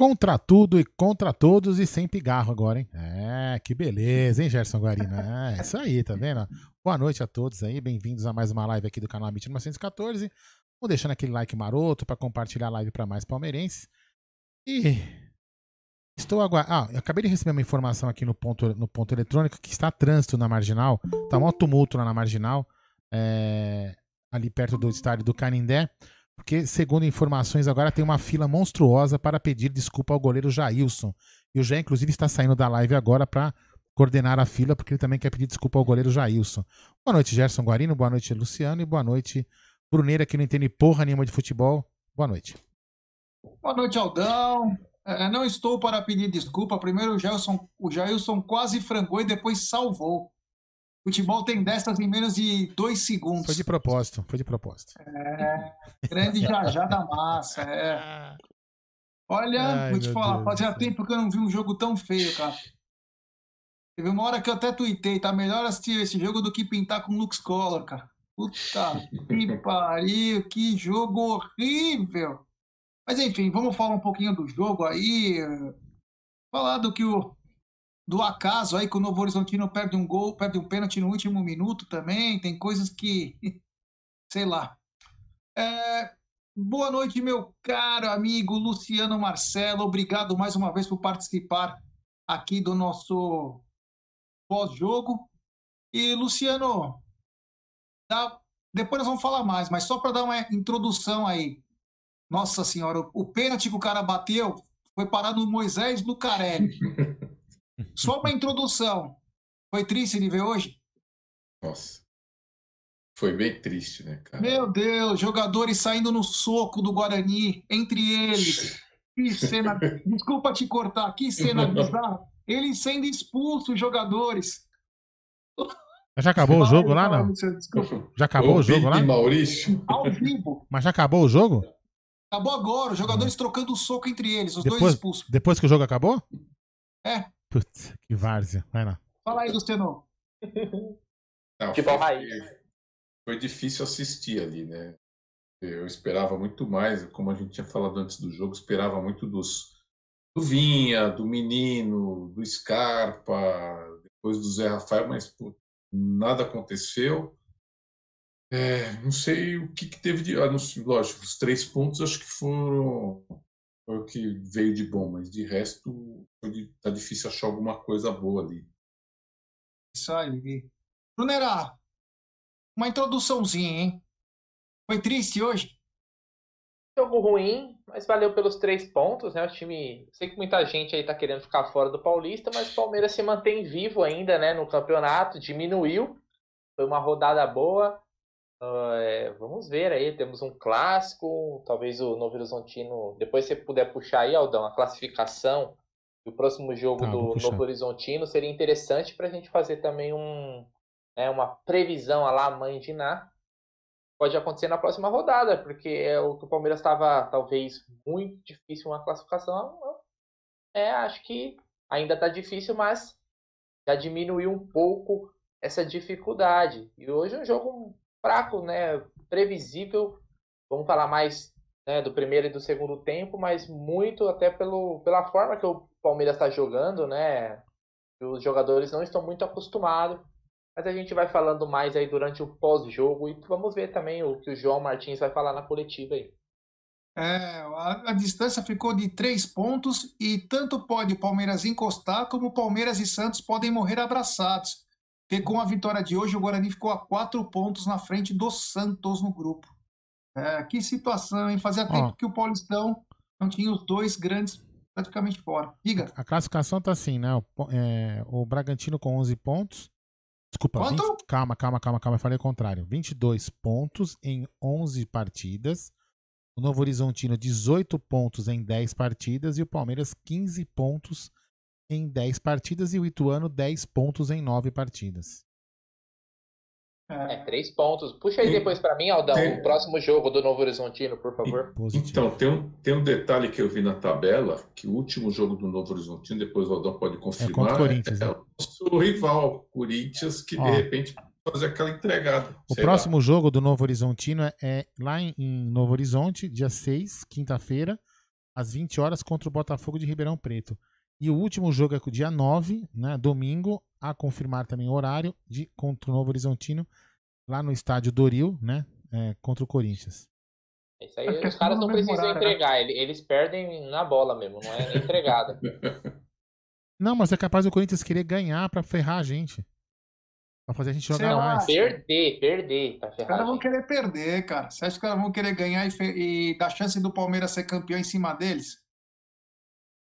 Contra tudo e contra todos e sem pigarro agora, hein? É, que beleza, hein, Gerson Guarina? É, isso aí, tá vendo? Boa noite a todos aí, bem-vindos a mais uma live aqui do canal Amit 914. Vamos deixando aquele like maroto para compartilhar a live para mais palmeirenses. E estou aguardando. Ah, acabei de receber uma informação aqui no ponto, no ponto eletrônico que está trânsito na marginal, tá um tumulto lá na marginal, é, ali perto do estádio do Canindé. Porque, segundo informações, agora tem uma fila monstruosa para pedir desculpa ao goleiro Jailson. E o Jair, inclusive, está saindo da live agora para coordenar a fila, porque ele também quer pedir desculpa ao goleiro Jailson. Boa noite, Gerson Guarino. Boa noite, Luciano. E boa noite, Bruneira, que não entende porra nenhuma de futebol. Boa noite. Boa noite, Aldão. É, não estou para pedir desculpa. Primeiro, o Jailson, o Jailson quase frangou e depois salvou. Futebol tem dessas em menos de dois segundos. Foi de propósito, foi de propósito. É, grande Jajá da massa, é. Olha, Ai, vou te falar, Deus fazia Deus. tempo que eu não vi um jogo tão feio, cara. Teve uma hora que eu até tuitei, tá melhor assistir esse jogo do que pintar com Lux Color, cara. Puta que pariu, que jogo horrível. Mas enfim, vamos falar um pouquinho do jogo aí. Falar do que o do acaso aí que o Novo Horizontino perde um gol, perde um pênalti no último minuto também. Tem coisas que. sei lá. É, boa noite, meu caro amigo Luciano Marcelo. Obrigado mais uma vez por participar aqui do nosso pós-jogo. E, Luciano, tá, depois nós vamos falar mais, mas só para dar uma introdução aí. Nossa Senhora, o pênalti que o cara bateu foi parar no Moisés Lucarelli. Só uma introdução. Foi triste de ver hoje? Nossa. Foi bem triste, né, cara? Meu Deus, jogadores saindo no soco do Guarani, entre eles. Que cena. Desculpa te cortar, que cena bizarra. Eles sendo expulsos, jogadores. Já acabou o jogo lá, não? Já acabou o, o jogo lá? Maurício. Ao vivo. Mas já acabou o jogo? Acabou agora, os jogadores trocando soco entre eles, os depois, dois expulsos. Depois que o jogo acabou? É. Putz, que várzea. Vai lá. Fala aí, Luciano. Não, foi, foi difícil assistir ali, né? Eu esperava muito mais, como a gente tinha falado antes do jogo, esperava muito dos do Vinha, do Menino, do Scarpa, depois do Zé Rafael, mas pô, nada aconteceu. É, não sei o que, que teve de. Ah, não, lógico, os três pontos acho que foram foi o que veio de bom, mas de resto tá difícil achar alguma coisa boa ali. Isso aí. Brunera, uma introduçãozinha, hein? Foi triste hoje? Jogo ruim, mas valeu pelos três pontos, né? O time. Sei que muita gente aí tá querendo ficar fora do Paulista, mas o Palmeiras se mantém vivo ainda, né? No campeonato, diminuiu. Foi uma rodada boa. Uh, é, vamos ver aí, temos um clássico, talvez o Novo Horizontino. Depois você puder puxar aí, Aldão, a classificação do próximo jogo tá, do Novo Horizontino. Seria interessante para a gente fazer também um, né, uma previsão a lá, mãe de Ná pode acontecer na próxima rodada, porque é o que o Palmeiras estava talvez muito difícil uma classificação. É, acho que ainda está difícil, mas já diminuiu um pouco essa dificuldade. E hoje é um jogo fraco, né? Previsível. Vamos falar mais né, do primeiro e do segundo tempo, mas muito até pelo, pela forma que o Palmeiras está jogando, né? Os jogadores não estão muito acostumados mas a gente vai falando mais aí durante o pós-jogo e vamos ver também o que o João Martins vai falar na coletiva aí. É, a, a, distância ficou de três pontos e tanto pode o Palmeiras encostar como Palmeiras e Santos podem morrer abraçados. Porque com a vitória de hoje, o Guarani ficou a quatro pontos na frente do Santos no grupo. É, que situação, hein? Fazia tempo que o Paulistão não tinha os dois grandes praticamente fora. Diga. A classificação tá assim, né? O, é, o Bragantino com 11 pontos, Desculpa, 20, calma, calma, calma, calma, eu falei o contrário. 22 pontos em 11 partidas. O Novo Horizontino, 18 pontos em 10 partidas. E o Palmeiras, 15 pontos em 10 partidas. E o Ituano, 10 pontos em 9 partidas. É, três pontos. Puxa aí depois para mim, Aldão, tem... o próximo jogo do Novo Horizontino, por favor. Então, tem um, tem um detalhe que eu vi na tabela, que o último jogo do Novo Horizontino, depois o Aldão pode confirmar, é, contra o, Corinthians, é, né? o nosso rival, Corinthians, que Ó, de repente fazer aquela entregada. O próximo lá. jogo do Novo Horizontino é, é lá em, em, Novo Horizonte, dia 6, quinta-feira, às 20 horas, contra o Botafogo de Ribeirão Preto. E o último jogo é dia 9, né, domingo, a confirmar também o horário de contra o Novo Horizontino, lá no estádio Doril, né, é, contra o Corinthians. Isso aí os caras não precisam né? entregar, eles perdem na bola mesmo, não é entregada. Não, mas é capaz o Corinthians querer ganhar para ferrar a gente. Pra fazer a gente jogar mais. Perder, perder. Tá os caras vão querer perder, cara. Você acha que os caras vão querer ganhar e, e dar chance do Palmeiras ser campeão em cima deles?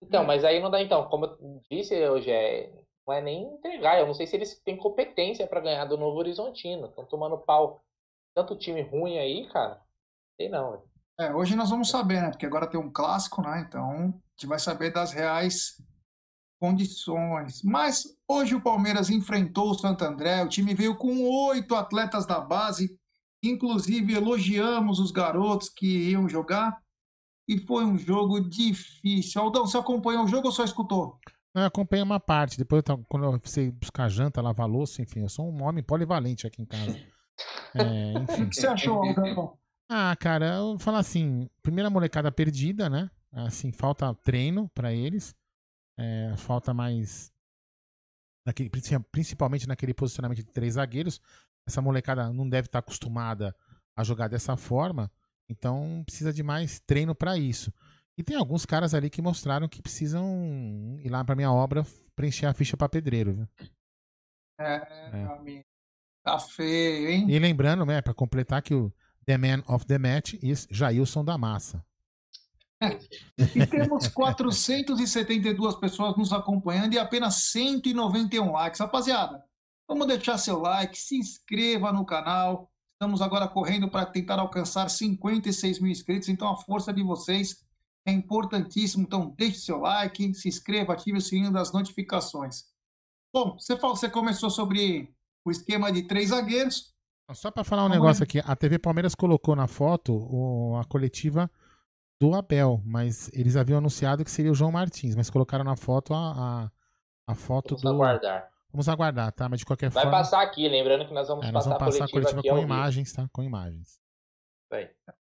Então, mas aí não dá então. Como eu disse hoje, é, não é nem entregar. Eu não sei se eles têm competência para ganhar do Novo Horizontino. Estão tomando pau. Tanto time ruim aí, cara. Sei não. É, hoje nós vamos saber, né? Porque agora tem um clássico, né? Então a gente vai saber das reais condições. Mas hoje o Palmeiras enfrentou o Santo André. O time veio com oito atletas da base. Inclusive elogiamos os garotos que iam jogar e foi um jogo difícil. Aldão, você acompanhou o jogo ou só escutou? Eu acompanhei uma parte. Depois, quando eu fui buscar janta, lavar louça, enfim, eu sou um homem polivalente aqui em casa. É, enfim. O que você achou, Aldão? Ah, cara, eu vou falar assim: primeira molecada perdida, né? Assim, falta treino para eles. É, falta mais. Naquele, principalmente naquele posicionamento de três zagueiros. Essa molecada não deve estar acostumada a jogar dessa forma. Então precisa de mais treino para isso. E tem alguns caras ali que mostraram que precisam ir lá para minha obra preencher a ficha para pedreiro, viu? É, é. Tá feio, hein? E lembrando, né, para completar que o The Man of the Match é Jailson da Massa. É. E temos 472 pessoas nos acompanhando e apenas 191 likes. Rapaziada, vamos deixar seu like, se inscreva no canal, Estamos agora correndo para tentar alcançar 56 mil inscritos, então a força de vocês é importantíssimo. Então deixe seu like, se inscreva, ative o sininho das notificações. Bom, você, falou, você começou sobre o esquema de três zagueiros. Só para falar um Vamos negócio aqui, a TV Palmeiras colocou na foto o, a coletiva do Abel, mas eles haviam anunciado que seria o João Martins, mas colocaram na foto a, a, a foto Vamos do. Aguardar. Vamos aguardar, tá? Mas de qualquer Vai forma. Vai passar aqui, lembrando que nós vamos é, nós passar vamos passar a coletiva, a coletiva com imagens, tá? Com imagens.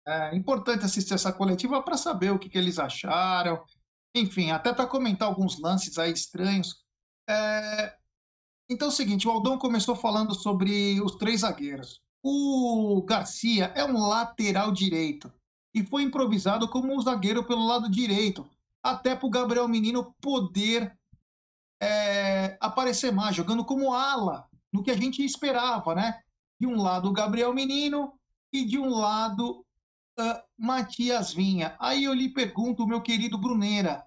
É importante assistir essa coletiva para saber o que, que, eles acharam. Enfim, até para comentar alguns lances aí estranhos. É... Então é o seguinte, o Aldão começou falando sobre os três zagueiros. O Garcia é um lateral direito e foi improvisado como um zagueiro pelo lado direito, até para o Gabriel Menino poder é, aparecer mais, jogando como ala, no que a gente esperava, né? De um lado o Gabriel Menino e de um lado uh, Matias Vinha. Aí eu lhe pergunto, meu querido Bruneira.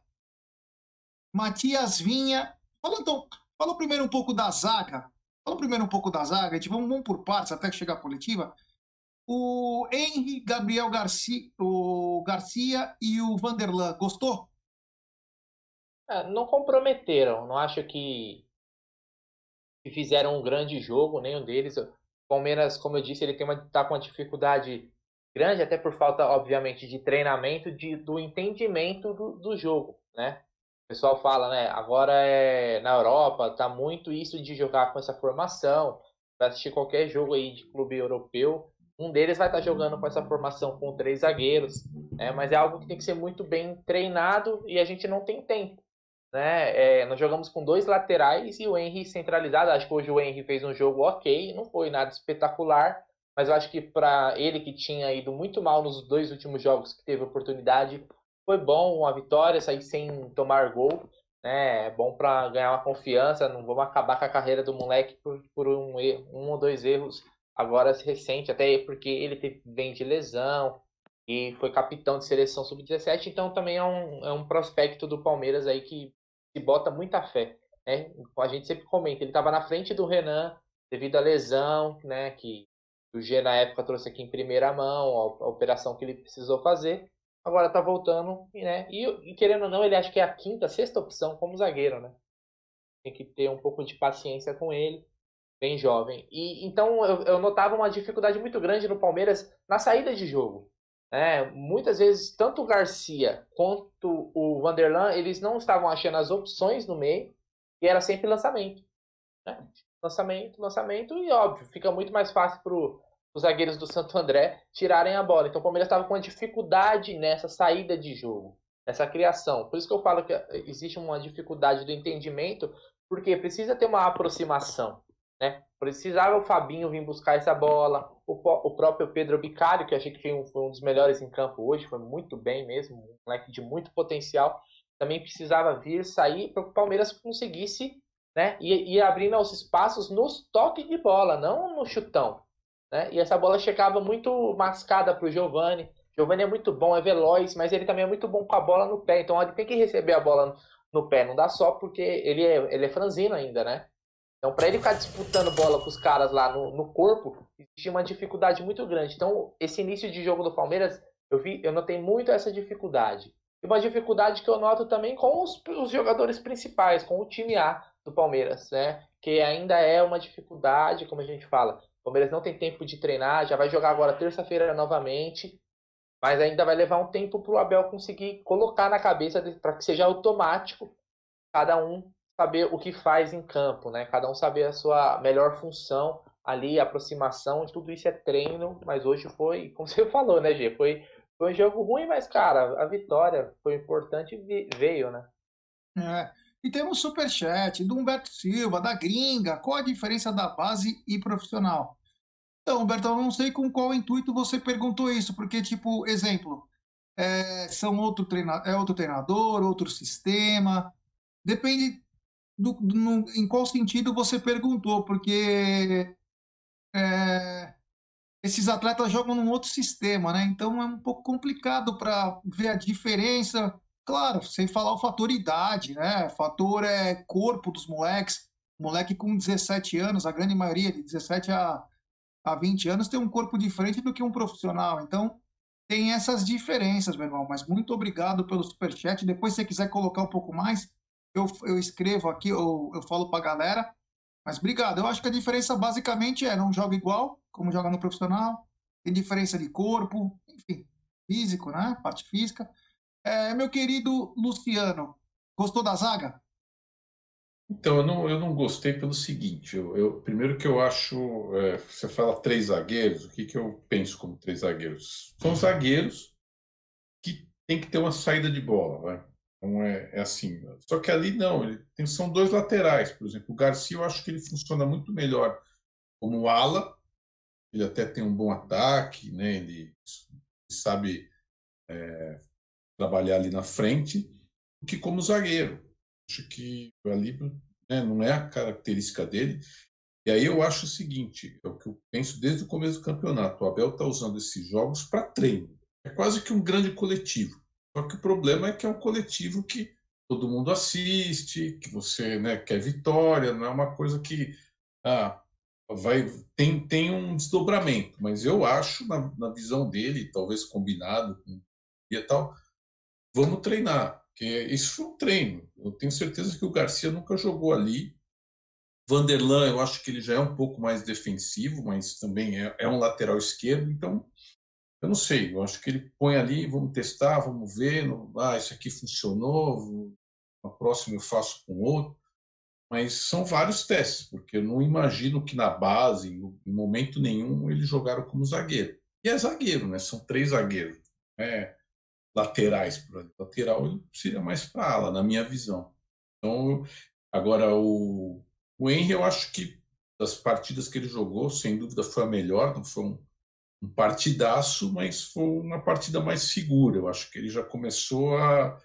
Matias Vinha. Fala, então, fala primeiro um pouco da zaga. Fala primeiro um pouco da zaga. Gente vamos, vamos por partes até chegar a coletiva. O Henry, Gabriel Garcia, o Garcia e o Vanderlan, gostou? É, não comprometeram. Não acho que, fizeram um grande jogo, nenhum deles. O Palmeiras, como eu disse, ele tem uma, tá com uma dificuldade grande, até por falta, obviamente, de treinamento, de, do entendimento do, do jogo, né? O pessoal fala, né? Agora é na Europa, tá muito isso de jogar com essa formação. Para assistir qualquer jogo aí de clube europeu, um deles vai estar jogando com essa formação com três zagueiros, né? Mas é algo que tem que ser muito bem treinado e a gente não tem tempo. Né? É, nós jogamos com dois laterais e o Henry centralizado. Acho que hoje o Henry fez um jogo ok, não foi nada espetacular, mas eu acho que para ele que tinha ido muito mal nos dois últimos jogos que teve oportunidade, foi bom uma vitória, sair sem tomar gol. Né? É bom para ganhar uma confiança. Não vamos acabar com a carreira do moleque por, por um, um ou dois erros agora recente, até porque ele teve, vem de lesão e foi capitão de seleção sub-17, então também é um, é um prospecto do Palmeiras aí que se bota muita fé. Né? A gente sempre comenta, ele estava na frente do Renan devido à lesão, né, que o G na época trouxe aqui em primeira mão, a, a operação que ele precisou fazer. Agora está voltando, né? E, e, querendo ou não, ele acha que é a quinta, sexta opção como zagueiro, né? Tem que ter um pouco de paciência com ele, bem jovem. E então eu, eu notava uma dificuldade muito grande no Palmeiras na saída de jogo. É, muitas vezes, tanto o Garcia quanto o Vanderlan, eles não estavam achando as opções no meio e era sempre lançamento. Né? Lançamento, lançamento e, óbvio, fica muito mais fácil para os zagueiros do Santo André tirarem a bola. Então o Palmeiras estava com uma dificuldade nessa saída de jogo, nessa criação. Por isso que eu falo que existe uma dificuldade do entendimento, porque precisa ter uma aproximação. Né? Precisava o Fabinho vir buscar essa bola, o, o próprio Pedro Bicário, que achei que foi um, foi um, dos melhores em campo hoje, foi muito bem mesmo, um moleque de muito potencial, também precisava vir, sair para que o Palmeiras conseguisse né, ir, ir abrindo os espaços nos toques de bola, não no chutão. Né? E essa bola chegava muito mascada para o Giovani. Giovani é muito bom, é veloz, mas ele também é muito bom com a bola no pé. Então ele tem que receber a bola no pé, não dá só porque ele é, ele é franzino ainda, né? Então, para ele ficar disputando bola com os caras lá no, no corpo, existia uma dificuldade muito grande. Então, esse início de jogo do Palmeiras, eu vi, eu notei muito essa dificuldade. E uma dificuldade que eu noto também com os, os jogadores principais, com o time A do Palmeiras, né? Que ainda é uma dificuldade, como a gente fala. O Palmeiras não tem tempo de treinar, já vai jogar agora terça-feira novamente, mas ainda vai levar um tempo para o Abel conseguir colocar na cabeça para que seja automático cada um saber o que faz em campo, né? Cada um saber a sua melhor função ali, aproximação, tudo isso é treino, mas hoje foi, como você falou, né, Gê? Foi, foi um jogo ruim, mas, cara, a vitória foi importante e veio, né? É. E temos superchat do Humberto Silva, da Gringa. Qual a diferença da base e profissional? Então, Humberto, eu não sei com qual intuito você perguntou isso, porque, tipo, exemplo, é, são outro treinador, é outro treinador, outro sistema. Depende do, do, no, em qual sentido você perguntou, porque é, esses atletas jogam num outro sistema, né? Então é um pouco complicado para ver a diferença. Claro, sem falar o fator idade, né? Fator é corpo dos moleques. Moleque com 17 anos, a grande maioria de 17 a, a 20 anos tem um corpo diferente do que um profissional. Então tem essas diferenças, meu irmão. Mas muito obrigado pelo superchat. Depois, se você quiser colocar um pouco mais, eu, eu escrevo aqui, eu, eu falo para a galera. Mas obrigado. Eu acho que a diferença basicamente é não joga igual, como joga no profissional. Tem diferença de corpo, enfim, físico, né? Parte física. É, meu querido Luciano, gostou da zaga? Então, eu não, eu não gostei pelo seguinte. Eu, eu primeiro que eu acho, é, você fala três zagueiros, o que, que eu penso como três zagueiros? São zagueiros que tem que ter uma saída de bola, né? Então é, é assim. Só que ali não, ele tem, são dois laterais, por exemplo. O Garcia eu acho que ele funciona muito melhor como ala. Ele até tem um bom ataque, né? Ele sabe é, trabalhar ali na frente, do que como zagueiro. Acho que ali né, não é a característica dele. E aí eu acho o seguinte, é o que eu penso desde o começo do campeonato. O Abel está usando esses jogos para treino. é quase que um grande coletivo. Só que o problema é que é um coletivo que todo mundo assiste, que você né, quer vitória, não é uma coisa que ah, vai tem, tem um desdobramento. Mas eu acho, na, na visão dele, talvez combinado com e tal, vamos treinar. Porque isso foi um treino. Eu tenho certeza que o Garcia nunca jogou ali. Vanderlan, eu acho que ele já é um pouco mais defensivo, mas também é, é um lateral esquerdo, então eu não sei, eu acho que ele põe ali, vamos testar, vamos ver, não, ah, isso aqui funcionou, na próxima eu faço com outro. Mas são vários testes, porque eu não imagino que na base, em momento nenhum, eles jogaram como zagueiro. E é zagueiro, né? São três zagueiros. É laterais. Lateral seria mais para ala, na minha visão. Então, agora o, o Henry, eu acho que das partidas que ele jogou, sem dúvida foi a melhor, não foi um, um partidaço, mas foi uma partida mais segura. Eu acho que ele já começou a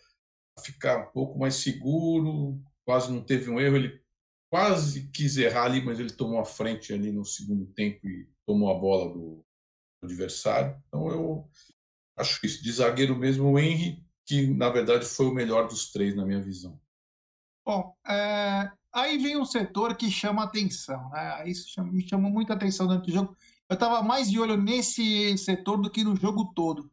ficar um pouco mais seguro, quase não teve um erro. Ele quase quis errar ali, mas ele tomou a frente ali no segundo tempo e tomou a bola do adversário. Então eu acho isso. De zagueiro mesmo, o Henry, que na verdade foi o melhor dos três, na minha visão. Bom, é... aí vem um setor que chama atenção, né? Isso me chamou muita atenção durante o jogo. Eu estava mais de olho nesse setor do que no jogo todo.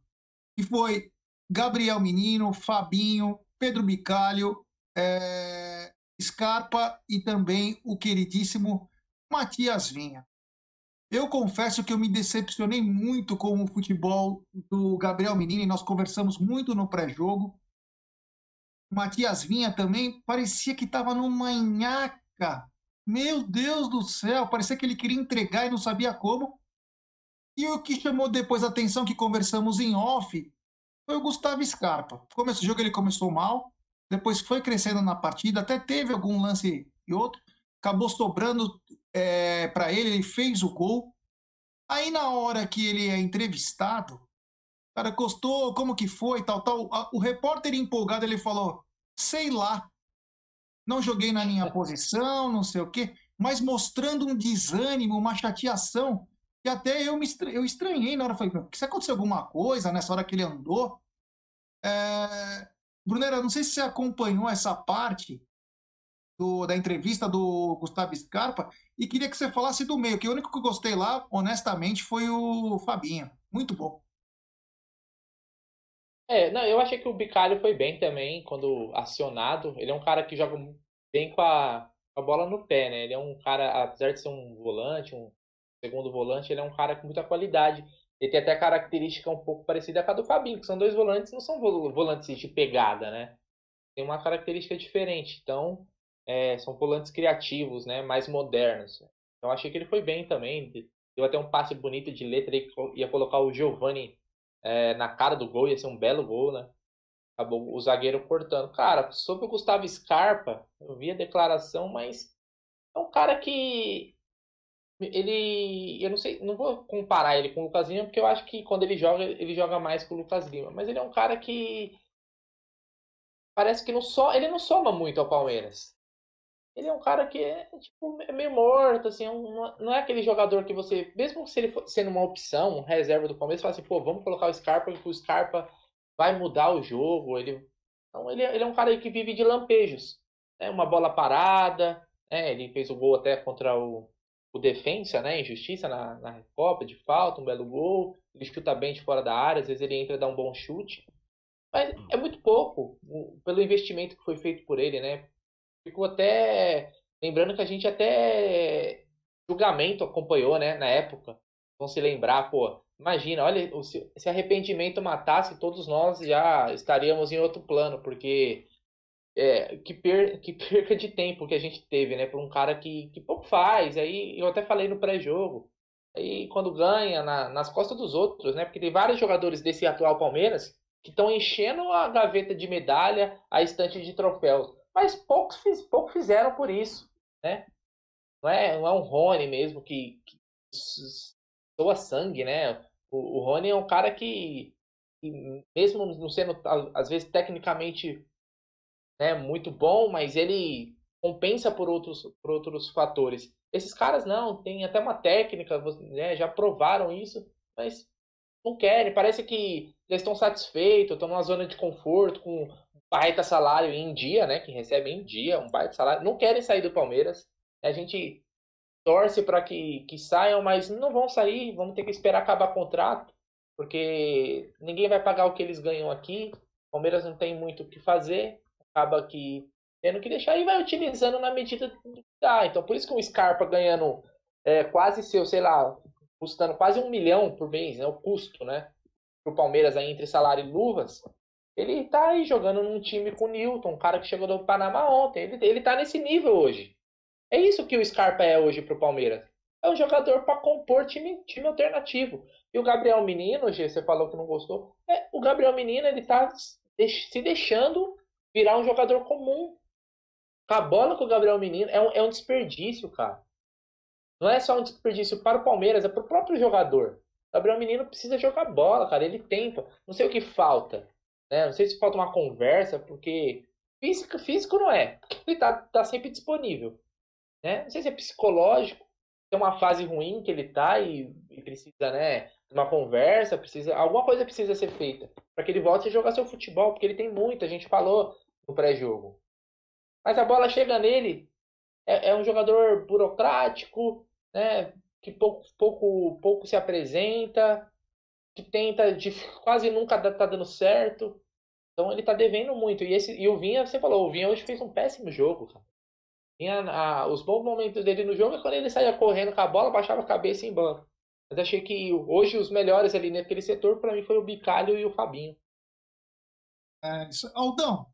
Que foi Gabriel Menino, Fabinho, Pedro Bicalho, é... Scarpa e também o queridíssimo Matias Vinha. Eu confesso que eu me decepcionei muito com o futebol do Gabriel Menino e nós conversamos muito no pré-jogo. Matias Vinha também parecia que estava numa nhaca. Meu Deus do céu, parecia que ele queria entregar e não sabia como. E o que chamou depois a atenção que conversamos em off foi o Gustavo Scarpa. Começo do jogo ele começou mal, depois foi crescendo na partida, até teve algum lance e outro, acabou sobrando é, para ele, ele fez o gol. Aí na hora que ele é entrevistado, o cara gostou, como que foi, tal, tal. O repórter empolgado, ele falou, sei lá, não joguei na minha posição, não sei o quê, mas mostrando um desânimo, uma chateação, que até eu me eu estranhei na hora, falei, se aconteceu alguma coisa nessa hora que ele andou? É... Brunera, não sei se você acompanhou essa parte, do, da entrevista do Gustavo Scarpa e queria que você falasse do meio, que o único que eu gostei lá, honestamente, foi o Fabinho. Muito bom. É, não, eu achei que o Bicalho foi bem também quando acionado. Ele é um cara que joga bem com a, a bola no pé, né? Ele é um cara, apesar de ser um volante, um segundo volante, ele é um cara com muita qualidade. Ele tem até característica um pouco parecida com a do Fabinho, que são dois volantes, não são volantes de pegada, né? Tem uma característica diferente. Então, é, são volantes criativos, né, mais modernos. Então achei que ele foi bem também. Deu até um passe bonito de letra, ele ia colocar o Giovani é, na cara do gol, ia ser um belo gol, né? Acabou o zagueiro cortando. Cara, sobre o Gustavo Scarpa, eu vi a declaração, mas é um cara que ele, eu não sei, não vou comparar ele com o Lucas Lima, porque eu acho que quando ele joga, ele joga mais que o Lucas Lima, mas ele é um cara que parece que não só, ele não soma muito ao Palmeiras. Ele é um cara que é, tipo, é meio morto, assim, é não é aquele jogador que você, mesmo se ele for sendo uma opção, um reserva do Palmeiras, você fala assim, pô, vamos colocar o Scarpa, porque o Scarpa vai mudar o jogo, ele, então, ele, ele é um cara que vive de lampejos, né, uma bola parada, né, ele fez o gol até contra o, o Defensa, né, injustiça na, na Copa, de falta, um belo gol, ele chuta bem de fora da área, às vezes ele entra e dá um bom chute, mas é muito pouco, pelo investimento que foi feito por ele, né, ficou até. Lembrando que a gente até julgamento acompanhou, né, na época. Vão se lembrar, pô, imagina, olha, se arrependimento matasse, todos nós já estaríamos em outro plano, porque é, que, per, que perca de tempo que a gente teve, né, por um cara que, que pouco faz. Aí eu até falei no pré-jogo. Aí quando ganha na, nas costas dos outros, né, porque tem vários jogadores desse atual Palmeiras que estão enchendo a gaveta de medalha, a estante de troféus mas poucos fiz, fizeram por isso, né? Não é, não é um Rony mesmo que, que soa sangue, né? O, o Rony é um cara que, que, mesmo não sendo às vezes tecnicamente né, muito bom, mas ele compensa por outros, por outros fatores. Esses caras não, tem até uma técnica, né, já provaram isso, mas não querem. Parece que eles estão satisfeitos, estão numa zona de conforto, com baita salário em dia, né? Que recebem em dia, um baita salário. Não querem sair do Palmeiras. A gente torce para que, que saiam, mas não vão sair. Vamos ter que esperar acabar o contrato, porque ninguém vai pagar o que eles ganham aqui. Palmeiras não tem muito o que fazer. Acaba que tendo que deixar e vai utilizando na medida que dá. Então, por isso que o Scarpa ganhando é, quase seu, sei lá, custando quase um milhão por mês, né? O custo, né? Pro Palmeiras aí entre salário e luvas. Ele tá aí jogando num time com o Newton, um cara que chegou do Panamá ontem. Ele, ele tá nesse nível hoje. É isso que o Scarpa é hoje pro Palmeiras. É um jogador para compor time, time alternativo. E o Gabriel Menino, G, você falou que não gostou. É, o Gabriel Menino, ele tá se deixando virar um jogador comum. A bola com o Gabriel Menino é um, é um desperdício, cara. Não é só um desperdício para o Palmeiras, é para o próprio jogador. O Gabriel Menino precisa jogar bola, cara. Ele tenta. Não sei o que falta. Né? Não sei se falta uma conversa, porque físico, físico não é. Ele tá, tá sempre disponível. Né? Não sei se é psicológico. Tem uma fase ruim que ele tá e, e precisa, né? Uma conversa, precisa. Alguma coisa precisa ser feita para que ele volte a jogar seu futebol, porque ele tem muito. A gente falou no pré-jogo. Mas a bola chega nele. É, é um jogador burocrático, né, que pouco, pouco, pouco se apresenta, que tenta, de, quase nunca tá dando certo. Então ele tá devendo muito. E, esse, e o Vinha, você falou, o Vinha hoje fez um péssimo jogo. Vinha, a, os bons momentos dele no jogo é quando ele saía correndo com a bola, baixava a cabeça em banco. Mas achei que hoje os melhores ali naquele setor, para mim, foi o Bicalho e o Fabinho. É, isso. Aldão,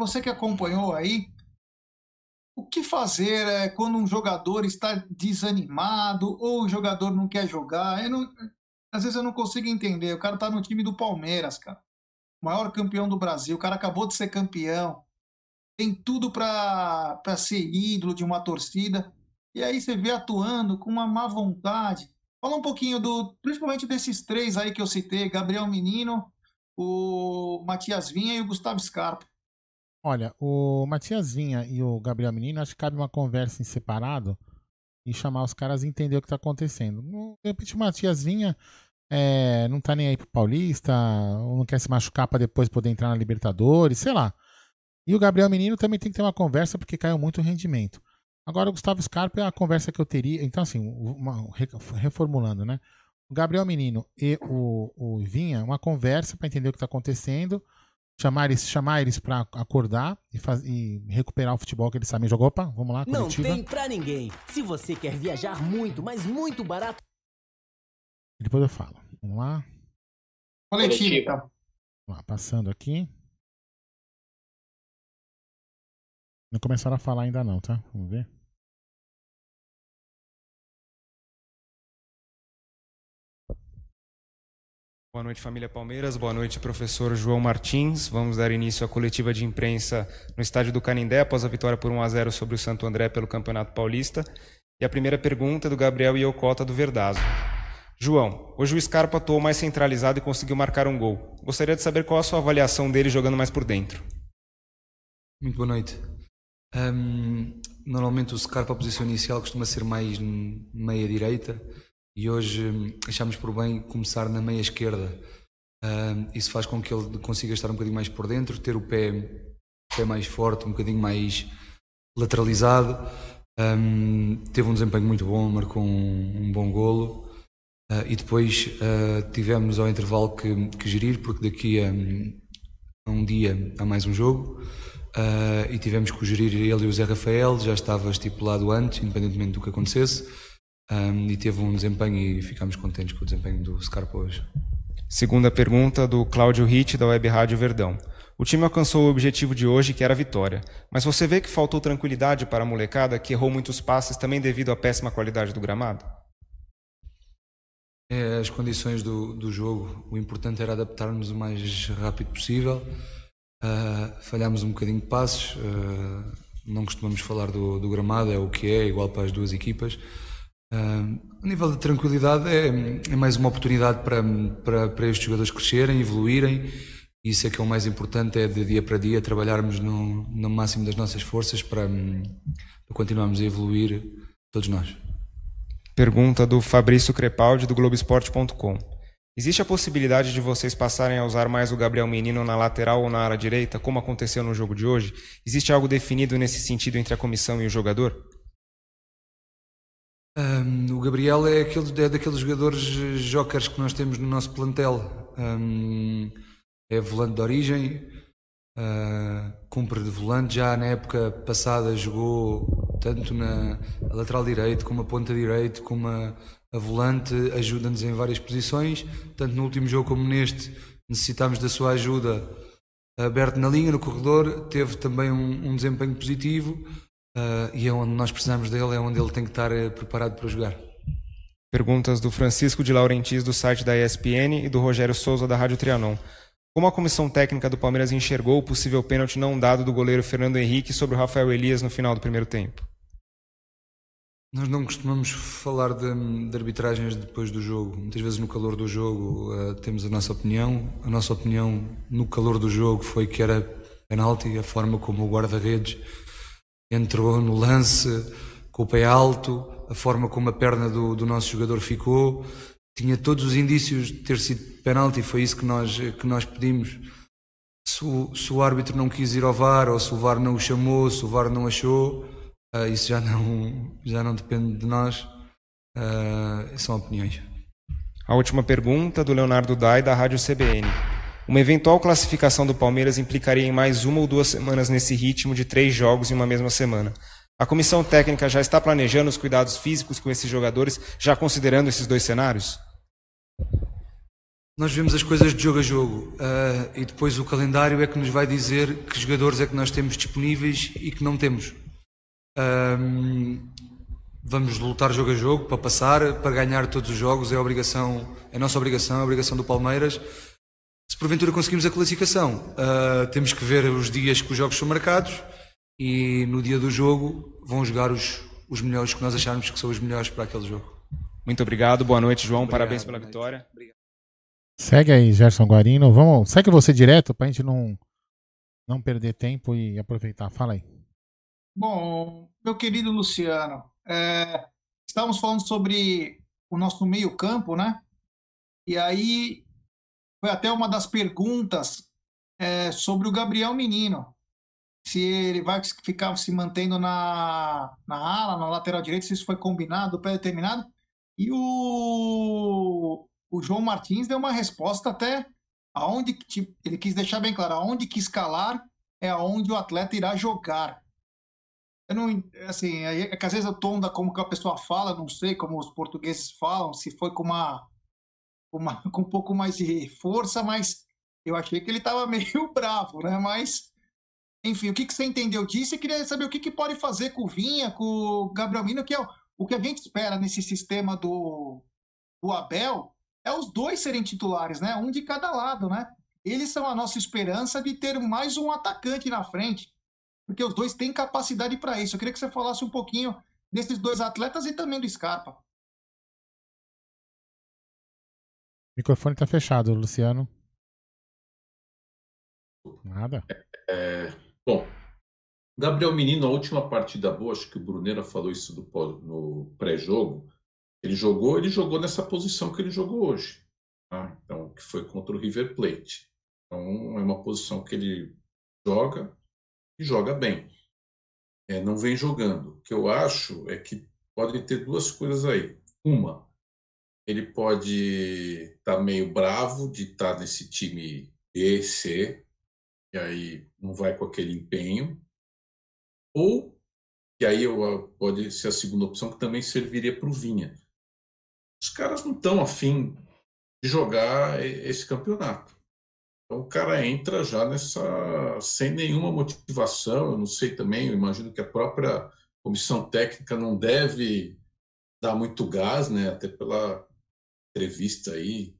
você que acompanhou aí, o que fazer é, quando um jogador está desanimado ou o jogador não quer jogar? Não, às vezes eu não consigo entender. O cara está no time do Palmeiras, cara. Maior campeão do Brasil. O cara acabou de ser campeão. Tem tudo para ser ídolo de uma torcida. E aí você vê atuando com uma má vontade. Fala um pouquinho do, principalmente desses três aí que eu citei, Gabriel Menino, o Matias Vinha e o Gustavo Scarpa. Olha, o Matias Vinha e o Gabriel Menino, acho que cabe uma conversa em separado e chamar os caras a entender o que está acontecendo. De repente, o Matias Vinha é, não tá nem aí pro Paulista, ou não quer se machucar para depois poder entrar na Libertadores, sei lá. E o Gabriel Menino também tem que ter uma conversa porque caiu muito o rendimento. Agora, o Gustavo Scarpa é a conversa que eu teria. Então, assim, uma, reformulando, né? O Gabriel Menino e o, o Vinha, uma conversa para entender o que está acontecendo chamar eles, chamar eles para acordar e, faz, e, recuperar o futebol que eles sabem jogar. Opa, vamos lá, coletiva. Não tem pra ninguém. Se você quer viajar muito, mas muito barato. Depois eu falo. Vamos lá. Coletiva. Vamos lá, passando aqui. Não começaram a falar ainda não, tá? Vamos ver. Boa noite, família Palmeiras. Boa noite, professor João Martins. Vamos dar início à coletiva de imprensa no estádio do Canindé após a vitória por 1 a 0 sobre o Santo André pelo Campeonato Paulista. E a primeira pergunta é do Gabriel Iocota do Verdazo. João, hoje o Scarpa atuou mais centralizado e conseguiu marcar um gol. Gostaria de saber qual a sua avaliação dele jogando mais por dentro. Muito boa noite. Um, normalmente o Scarpa, a posição inicial, costuma ser mais meia-direita e hoje hum, achamos por bem começar na meia esquerda. Uh, isso faz com que ele consiga estar um bocadinho mais por dentro, ter o pé, pé mais forte, um bocadinho mais lateralizado. Um, teve um desempenho muito bom, marcou um, um bom golo. Uh, e depois uh, tivemos ao intervalo que, que, gerir, porque daqui a, a, um dia há mais um jogo. Uh, e tivemos que gerir ele e o Zé Rafael, já estava estipulado antes, independentemente do que acontecesse um, e teve um desempenho e ficamos contentes com o desempenho do Scarpa hoje. Segunda pergunta do Cláudio Ritt, da Web Rádio Verdão. O time alcançou o objetivo de hoje, que era a vitória. Mas você vê que faltou tranquilidade para a molecada, que errou muitos passes também devido à péssima qualidade do gramado? É, as condições do, do jogo, o importante era adaptarmos o mais rápido possível. Uh, falhámos um bocadinho de passes, uh, não costumamos falar do, do gramado, é o que é, igual para as duas equipas. Uh, a nível de tranquilidade, é, é mais uma oportunidade para, para, para estes jogadores crescerem, evoluírem. Isso é que é o mais importante, é de dia para dia trabalharmos no, no máximo das nossas forças para, para continuarmos a evoluir todos nós. Pergunta do Fabrício Crepaldi, do Globoesporte.com. Existe a possibilidade de vocês passarem a usar mais o Gabriel Menino na lateral ou na ala direita, como aconteceu no jogo de hoje? Existe algo definido nesse sentido entre a comissão e o jogador? Um, o Gabriel é, aquele, é daqueles jogadores jokers que nós temos no nosso plantel. Um, é volante de origem, uh, cumpre de volante. Já na época passada jogou tanto na lateral direito, como a ponta direito, como a, a volante, ajuda-nos em várias posições. Tanto no último jogo como neste, necessitámos da sua ajuda aberto na linha, no corredor. Teve também um, um desempenho positivo. Uh, e é onde nós precisamos dele, é onde ele tem que estar uh, preparado para jogar. Perguntas do Francisco de Laurentiis, do site da ESPN, e do Rogério Souza, da Rádio Trianon. Como a comissão técnica do Palmeiras enxergou o possível pênalti não dado do goleiro Fernando Henrique sobre o Rafael Elias no final do primeiro tempo? Nós não costumamos falar de, de arbitragens depois do jogo. Muitas vezes no calor do jogo uh, temos a nossa opinião. A nossa opinião no calor do jogo foi que era penalti, a forma como o guarda-redes entrou no lance com o pé alto, a forma como a perna do, do nosso jogador ficou tinha todos os indícios de ter sido penalti, foi isso que nós, que nós pedimos. Se o, se o árbitro não quis ir ao VAR, ou se o VAR não o chamou, se o VAR não achou, uh, isso já não, já não depende de nós, uh, são opiniões. A última pergunta do Leonardo Dai, da Rádio CBN. Uma eventual classificação do Palmeiras implicaria em mais uma ou duas semanas nesse ritmo de três jogos em uma mesma semana. A comissão técnica já está planejando os cuidados físicos com esses jogadores, já considerando esses dois cenários? Nós vemos as coisas de jogo a jogo uh, e depois o calendário é que nos vai dizer que jogadores é que nós temos disponíveis e que não temos. Um, vamos lutar jogo a jogo para passar, para ganhar todos os jogos, é obrigação, é nossa obrigação, é obrigação do Palmeiras. Porventura conseguimos a classificação, uh, temos que ver os dias que os jogos são marcados e no dia do jogo vão jogar os, os melhores que nós acharmos que são os melhores para aquele jogo. Muito obrigado, boa noite, João. Obrigado, Parabéns pela vitória. Obrigado. Segue aí, Gerson Guarino. Vamos, segue você direto para a gente não, não perder tempo e aproveitar. Fala aí. Bom, meu querido Luciano, é, estávamos falando sobre o nosso meio-campo, né? E aí foi até uma das perguntas é, sobre o Gabriel Menino se ele vai ficar se mantendo na, na ala, na lateral direita, se isso foi combinado, pré-determinado. E o, o João Martins deu uma resposta até aonde tipo, ele quis deixar bem claro, aonde que escalar é aonde o atleta irá jogar. Eu não, assim, é que às vezes o tom da como que a pessoa fala, não sei como os portugueses falam, se foi com uma, uma com um pouco mais de força, mas eu achei que ele estava meio bravo, né? Mas enfim, o que, que você entendeu disso? E queria saber o que, que pode fazer com o Vinha, com o Gabriel Mino, que é o, o que a gente espera nesse sistema do, do Abel, é os dois serem titulares, né? Um de cada lado, né? Eles são a nossa esperança de ter mais um atacante na frente, porque os dois têm capacidade para isso. Eu queria que você falasse um pouquinho desses dois atletas e também do Scarpa. O microfone está fechado, Luciano. Nada. É, Bom, Gabriel Menino, a última partida boa, acho que o Brunera falou isso do, no pré-jogo. Ele jogou, ele jogou nessa posição que ele jogou hoje. Tá? Então, que foi contra o River Plate. Então, é uma posição que ele joga e joga bem. É, não vem jogando. O que eu acho é que pode ter duas coisas aí. Uma, ele pode estar tá meio bravo de estar tá nesse time B, C, e aí não vai com aquele empenho, ou, e aí eu, pode ser a segunda opção, que também serviria para o Vinha. Os caras não estão afim de jogar esse campeonato. Então o cara entra já nessa sem nenhuma motivação. Eu não sei também, eu imagino que a própria comissão técnica não deve dar muito gás, né? Até pela entrevista aí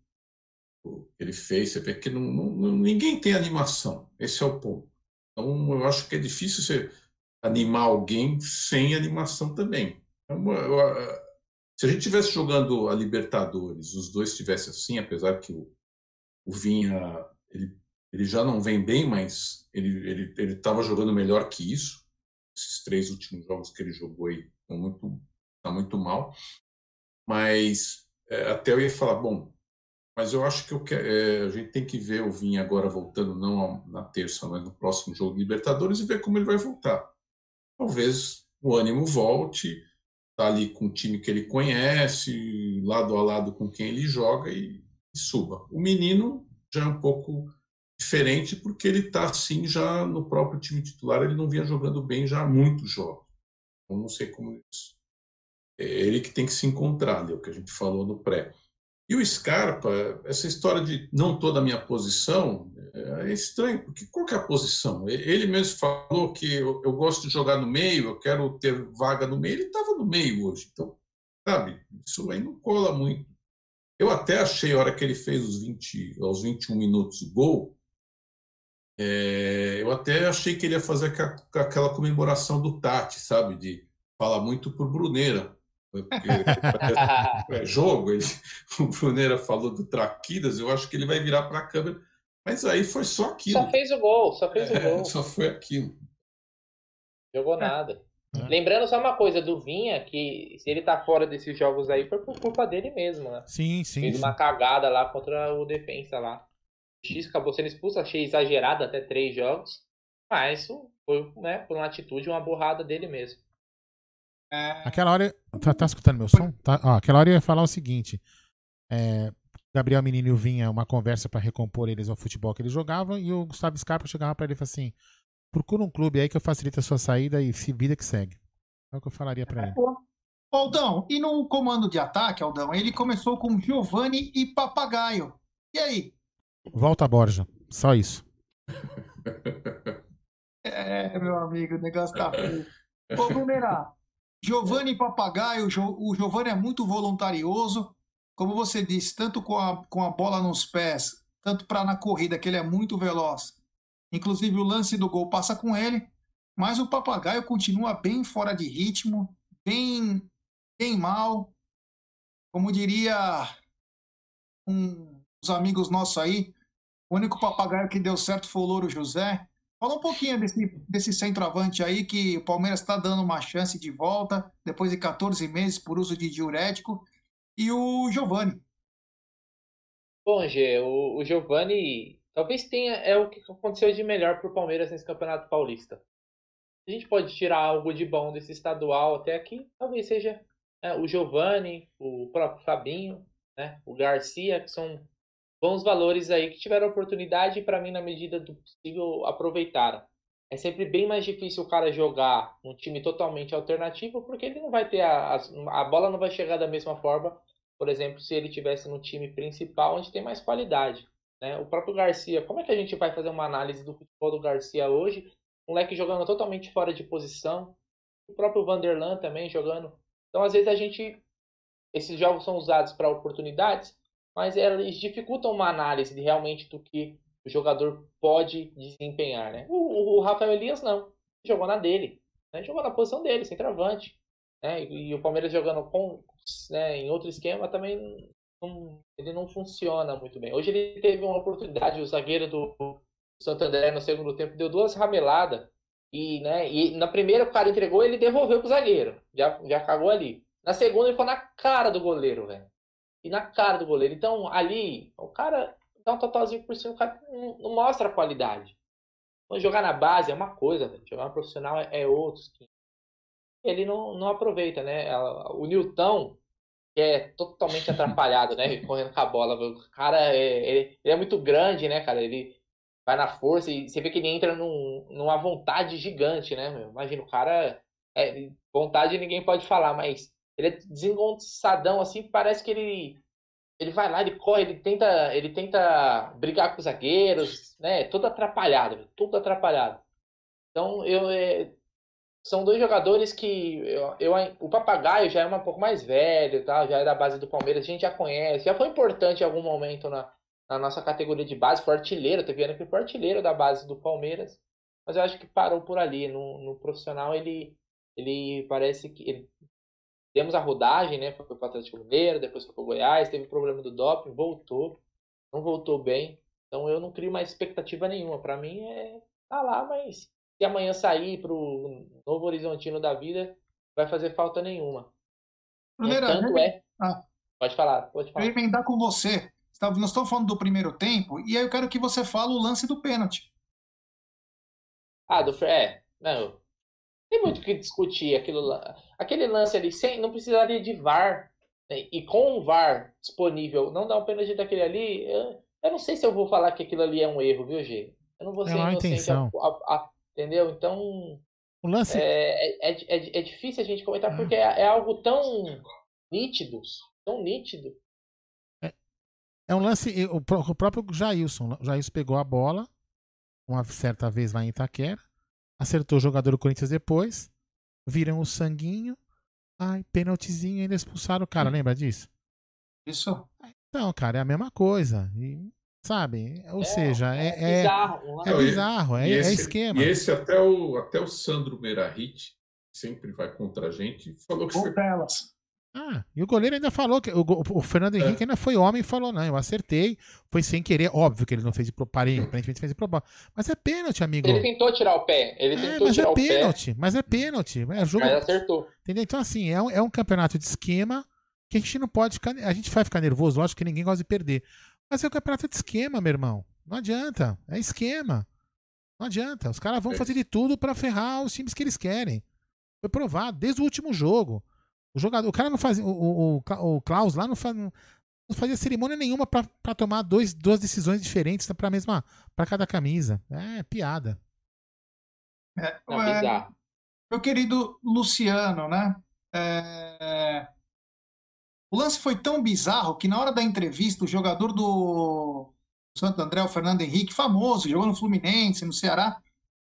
que ele fez, você vê que não, não, ninguém tem animação. Esse é o ponto. Então, eu acho que é difícil você animar alguém sem animação também. Então, eu, eu, se a gente tivesse jogando a Libertadores, os dois estivessem assim, apesar que o, o Vinha ele, ele já não vem bem, mas ele estava jogando melhor que isso. Esses três últimos jogos que ele jogou aí estão muito tá muito mal. Mas é, até eu ia falar, bom, mas eu acho que eu é, a gente tem que ver o Vinha agora voltando, não na terça, mas no próximo jogo de Libertadores, e ver como ele vai voltar. Talvez o ânimo volte, tá ali com o time que ele conhece, lado a lado com quem ele joga e, e suba. O menino já é um pouco diferente porque ele está assim já no próprio time titular, ele não vinha jogando bem já há muitos jogos. Eu não sei como isso. É ele que tem que se encontrar, é o que a gente falou no pré. E o Scarpa, essa história de não toda a minha posição, é estranho, porque qual que é a posição? Ele mesmo falou que eu, eu gosto de jogar no meio, eu quero ter vaga no meio, ele estava no meio hoje. Então, sabe, isso aí não cola muito. Eu até achei, a hora que ele fez os 20, aos 21 minutos o gol, é, eu até achei que ele ia fazer aquela comemoração do Tati, sabe? De falar muito por Bruneira. Porque é jogo, ele, o Bruneira falou do Traquidas, eu acho que ele vai virar para a câmera. Mas aí foi só aquilo. Só fez o gol, só fez é, o gol. Só foi aquilo. Jogou nada. É. Lembrando só uma coisa do Vinha, que se ele tá fora desses jogos aí, foi por culpa dele mesmo, né? Sim, sim. Fez sim. uma cagada lá contra o defensa lá. X acabou sendo expulso, achei exagerado até três jogos, mas foi, né, por uma atitude, uma borrada dele mesmo. Aquela hora. Tá, tá escutando meu som? Tá, ó, aquela hora eu ia falar o seguinte: é, Gabriel Menino e o Vinha, uma conversa para recompor eles ao futebol que eles jogavam, e o Gustavo Scarpa chegava para ele e falou assim: procura um clube aí que eu facilite a sua saída e se vida que segue. É o que eu falaria para ele. Aldão, e no comando de ataque, Aldão, ele começou com Giovanni e Papagaio. E aí? Volta a Borja. Só isso. É, meu amigo, o negócio tá feio. Ô, Giovanni Papagaio, o Giovanni é muito voluntarioso. Como você disse, tanto com a, com a bola nos pés, tanto para na corrida, que ele é muito veloz. Inclusive o lance do gol passa com ele. Mas o Papagaio continua bem fora de ritmo, bem, bem mal. Como diria um os amigos nossos aí. O único papagaio que deu certo foi o Louro José. Fala um pouquinho desse, desse centroavante aí que o Palmeiras está dando uma chance de volta depois de 14 meses por uso de diurético. E o Giovani. Bom, Gê, o, o Giovani talvez tenha é o que aconteceu de melhor para o Palmeiras nesse Campeonato Paulista. A gente pode tirar algo de bom desse estadual até aqui, talvez seja é, o Giovani, o próprio Fabinho, né, o Garcia, que são bons valores aí que tiveram oportunidade e para mim na medida do possível aproveitaram. É sempre bem mais difícil o cara jogar um time totalmente alternativo porque ele não vai ter a, a, a bola não vai chegar da mesma forma, por exemplo, se ele tivesse no time principal onde tem mais qualidade. Né? O próprio Garcia, como é que a gente vai fazer uma análise do futebol do Garcia hoje? Um moleque jogando totalmente fora de posição, o próprio Vanderlan também jogando. Então, às vezes a gente esses jogos são usados para oportunidades, mas eles dificultam uma análise de realmente do que o jogador pode desempenhar, né? O, o Rafael Elias não, jogou na dele, né? jogou na posição dele, centroavante, né? E, e o Palmeiras jogando com, né, em outro esquema também não, ele não funciona muito bem. Hoje ele teve uma oportunidade, o zagueiro do Santander no segundo tempo deu duas rameladas e, né, e na primeira o cara entregou ele devolveu pro zagueiro, já, já cagou ali. Na segunda ele foi na cara do goleiro, velho e na cara do goleiro. Então, ali, o cara dá um totalzinho por cima, o cara não, mostra a qualidade. Então, jogar na base é uma coisa, véio. jogar no profissional é, é outro. Ele não, não aproveita, né? O Newton, que é totalmente atrapalhado, né? Correndo com a bola. O cara é, ele, ele é muito grande, né, cara? Ele vai na força e você vê que ele entra num, numa vontade gigante, né? Meu? Imagina, o cara. É, vontade ninguém pode falar, mas ele é desengonçadão, assim, parece que ele ele vai lá, ele corre, ele tenta, ele tenta brigar com os zagueiros, né? Todo atrapalhado, tudo atrapalhado. Então, eu é, são dois jogadores que eu, eu, o Papagaio já é um pouco mais velho, tá? Já é da base do Palmeiras, a gente já conhece, já foi importante em algum momento na, na nossa categoria de base, foi artilheiro, teve ano que foi artilheiro da base do Palmeiras, mas eu acho que parou por ali, no, no profissional ele ele parece que ele temos a rodagem, né? Foi para o Atlético Mineiro, depois foi para o Goiás, teve problema do doping, voltou, não voltou bem. Então eu não crio mais expectativa nenhuma. Para mim é tá lá, mas se amanhã sair para o Novo Horizontino da vida, vai fazer falta nenhuma. Primeira, tanto é. Ah. Pode falar, pode falar. Eu emendar com você. tá, nós estamos falando do primeiro tempo, e aí eu quero que você fale o lance do pênalti. Ah, do é, não. Tem muito o que discutir aquilo lá. Aquele lance ali, sem, não precisaria de VAR. Né? E com o VAR disponível, não dá um pênalti daquele ali. Eu, eu, não sei se eu vou falar que aquilo ali é um erro, viu, G? Eu não vou ser é inocente. A, a, a, entendeu? Então. O lance. É, é, é, é difícil a gente comentar porque é, é algo tão nítido. Tão nítido. É, é um lance. O, o próprio Jailson. O Jailson pegou a bola uma certa vez lá em Itaquera, acertou o jogador do Corinthians depois, viram o sanguinho, ai, pênaltizinho, ainda expulsaram o cara, hum. lembra disso? Isso. Então, cara, é a mesma coisa. E, sabe? Ou é, seja, é, é, é bizarro, é, bizarro, é, esse, é esquema. E esse até o, até o Sandro Merahit, sempre vai contra a gente, falou que foi. Ah, e o goleiro ainda falou que o, o Fernando é. Henrique ainda foi homem e falou: não, eu acertei, foi sem querer, óbvio que ele não fez de propósito, aparentemente fez de propósito. Mas é pênalti, amigo. Ele tentou tirar o pé, ele é, tentou mas tirar é o pênalti, pé. Mas é pênalti, é jogo. Mas acertou. Entendeu? Então, assim, é um, é um campeonato de esquema que a gente não pode ficar. A gente vai ficar nervoso, lógico que ninguém gosta de perder. Mas é um campeonato de esquema, meu irmão. Não adianta. É esquema. Não adianta. Os caras vão é. fazer de tudo para ferrar os times que eles querem. Foi provado desde o último jogo. O jogador, o cara não fazia. O, o, o Klaus lá não, faz, não fazia cerimônia nenhuma para tomar dois, duas decisões diferentes para mesma para cada camisa. É piada. É, não, é, meu querido Luciano, né? É, o lance foi tão bizarro que na hora da entrevista, o jogador do Santo André, o Fernando Henrique, famoso, jogou no Fluminense, no Ceará,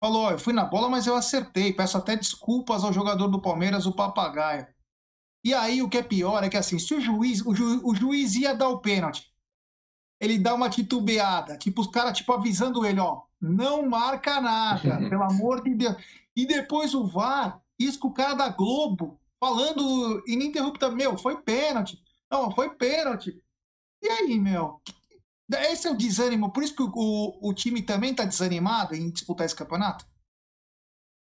falou: Eu fui na bola, mas eu acertei. Peço até desculpas ao jogador do Palmeiras, o Papagaio. E aí o que é pior é que assim, se o juiz, o, ju, o juiz ia dar o pênalti, ele dá uma titubeada, tipo os caras tipo avisando ele, ó, não marca nada, pelo amor de Deus. E depois o VAR, isso com o cara da Globo falando ininterruptamente, meu, foi pênalti. Não, foi pênalti. E aí, meu? Esse é o desânimo, por isso que o, o, o time também tá desanimado em disputar esse campeonato?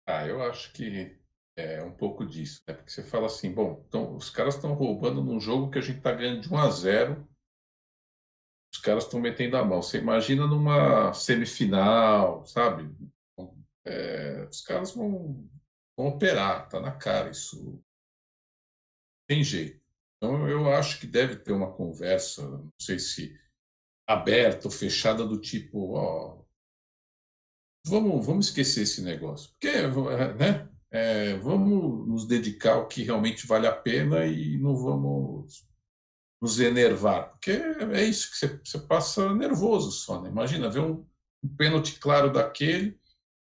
Ah, eu acho que é um pouco disso, né? Porque você fala assim, bom, então os caras estão roubando num jogo que a gente está ganhando de 1 a 0 os caras estão metendo a mão. Você imagina numa semifinal, sabe? É, os caras vão, vão operar, tá na cara isso. Tem jeito. Então eu acho que deve ter uma conversa, não sei se aberta ou fechada do tipo, ó, vamos, vamos esquecer esse negócio. Porque, né? É, vamos nos dedicar ao que realmente vale a pena e não vamos nos enervar, porque é isso que você, você passa nervoso só, né? Imagina ver um, um pênalti claro daquele,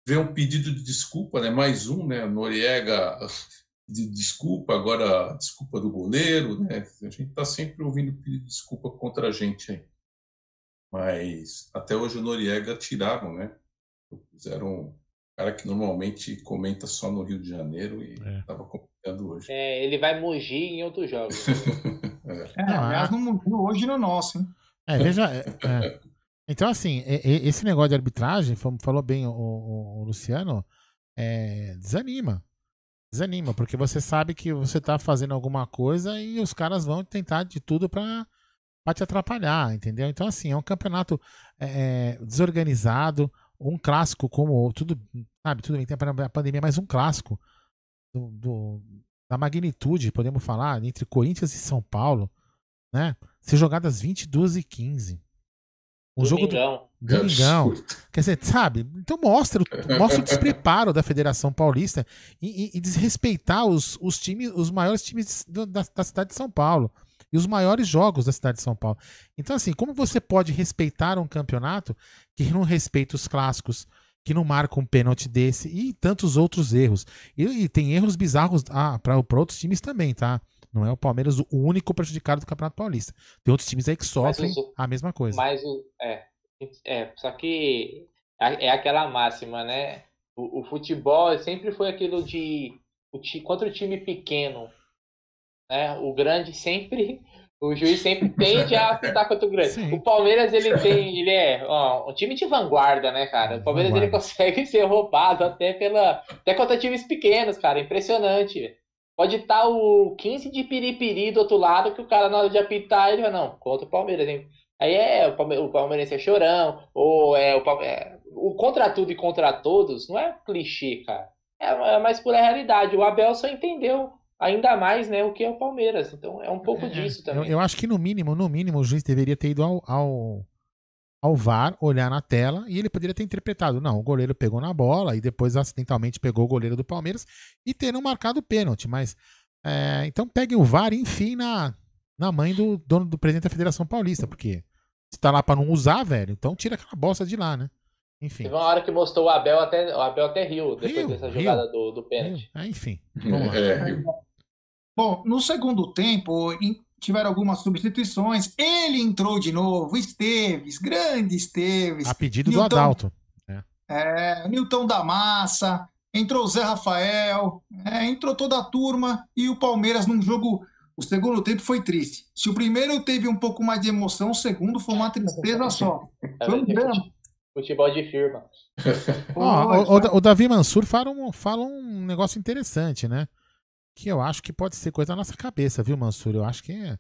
ver um pedido de desculpa, né? Mais um, né? Noriega de desculpa, agora desculpa do goleiro, né? A gente está sempre ouvindo pedido de desculpa contra a gente aí. Mas até hoje o Noriega tiraram, né? Fizeram cara que normalmente comenta só no Rio de Janeiro e estava é. comentando hoje. É, ele vai mugir em outros jogos. é, é aliás, não mugiu hoje no nosso, hein? É, veja. É, é. então, assim, esse negócio de arbitragem, falou bem o, o, o Luciano, é, desanima. Desanima, porque você sabe que você está fazendo alguma coisa e os caras vão tentar de tudo para te atrapalhar, entendeu? Então, assim, é um campeonato desorganizado um clássico como tudo, sabe, tudo bem, tem a pandemia, mas um clássico do, do, da magnitude, podemos falar, entre Corinthians e São Paulo, né? Ser jogadas 22 e 15. Um Domingão. jogo do Domingão. Quer dizer, sabe? Então mostra, mostra o despreparo da Federação Paulista e, e, e desrespeitar os, os times, os maiores times da, da cidade de São Paulo e os maiores jogos da cidade de São Paulo. Então, assim, como você pode respeitar um campeonato que não respeita os clássicos, que não marca um pênalti desse e tantos outros erros? E, e tem erros bizarros ah, para outros times também, tá? Não é o Palmeiras o único prejudicado do Campeonato Paulista. Tem outros times aí que sofrem os, a mesma coisa. Mas o. É, é, só que é, é aquela máxima, né? O, o futebol sempre foi aquilo de. O, contra o time pequeno né? O grande sempre. O juiz sempre tende a apitar contra o grande. Sim. O Palmeiras, ele tem. Ele é ó, um time de vanguarda, né, cara? O Palmeiras ele consegue ser roubado até pela. Até contra times pequenos, cara. Impressionante. Pode estar tá o 15 de piripiri do outro lado, que o cara, na hora de apitar, ele vai, não, contra o Palmeiras, hein? Aí é o, Palme o palmeirense é chorão, ou é o, é, o contra tudo e contra todos, não é clichê, cara. É, é mais pura realidade. O Abel só entendeu ainda mais, né, o que é o Palmeiras. Então é um pouco é, disso também. Eu, eu, acho que no mínimo, no mínimo, o juiz deveria ter ido ao, ao, ao VAR, olhar na tela e ele poderia ter interpretado. Não, o goleiro pegou na bola e depois acidentalmente pegou o goleiro do Palmeiras e ter não marcado pênalti. Mas é, então pegue o VAR enfim na, na mãe do dono do presidente da Federação Paulista, porque se tá lá para não usar, velho, então tira aquela bosta de lá, né? Enfim. Teve uma hora que mostrou o Abel até, o Abel até riu depois Rio, dessa jogada Rio, do, do pênalti. Ah, enfim. Vamos lá. É, Bom, no segundo tempo, tiveram algumas substituições. Ele entrou de novo, Esteves, grande Esteves. A pedido Newton, do Adalto. É. é, Newton da Massa, entrou o Zé Rafael, é, entrou toda a turma e o Palmeiras num jogo o segundo tempo foi triste. Se o primeiro teve um pouco mais de emoção, o segundo foi uma tristeza só. Foi um drama. Futebol de firma. oh, o, o, o, Davi Mansur fala um, fala um negócio interessante, né? Que eu acho que pode ser coisa da nossa cabeça, viu, Mansur? Eu acho que é.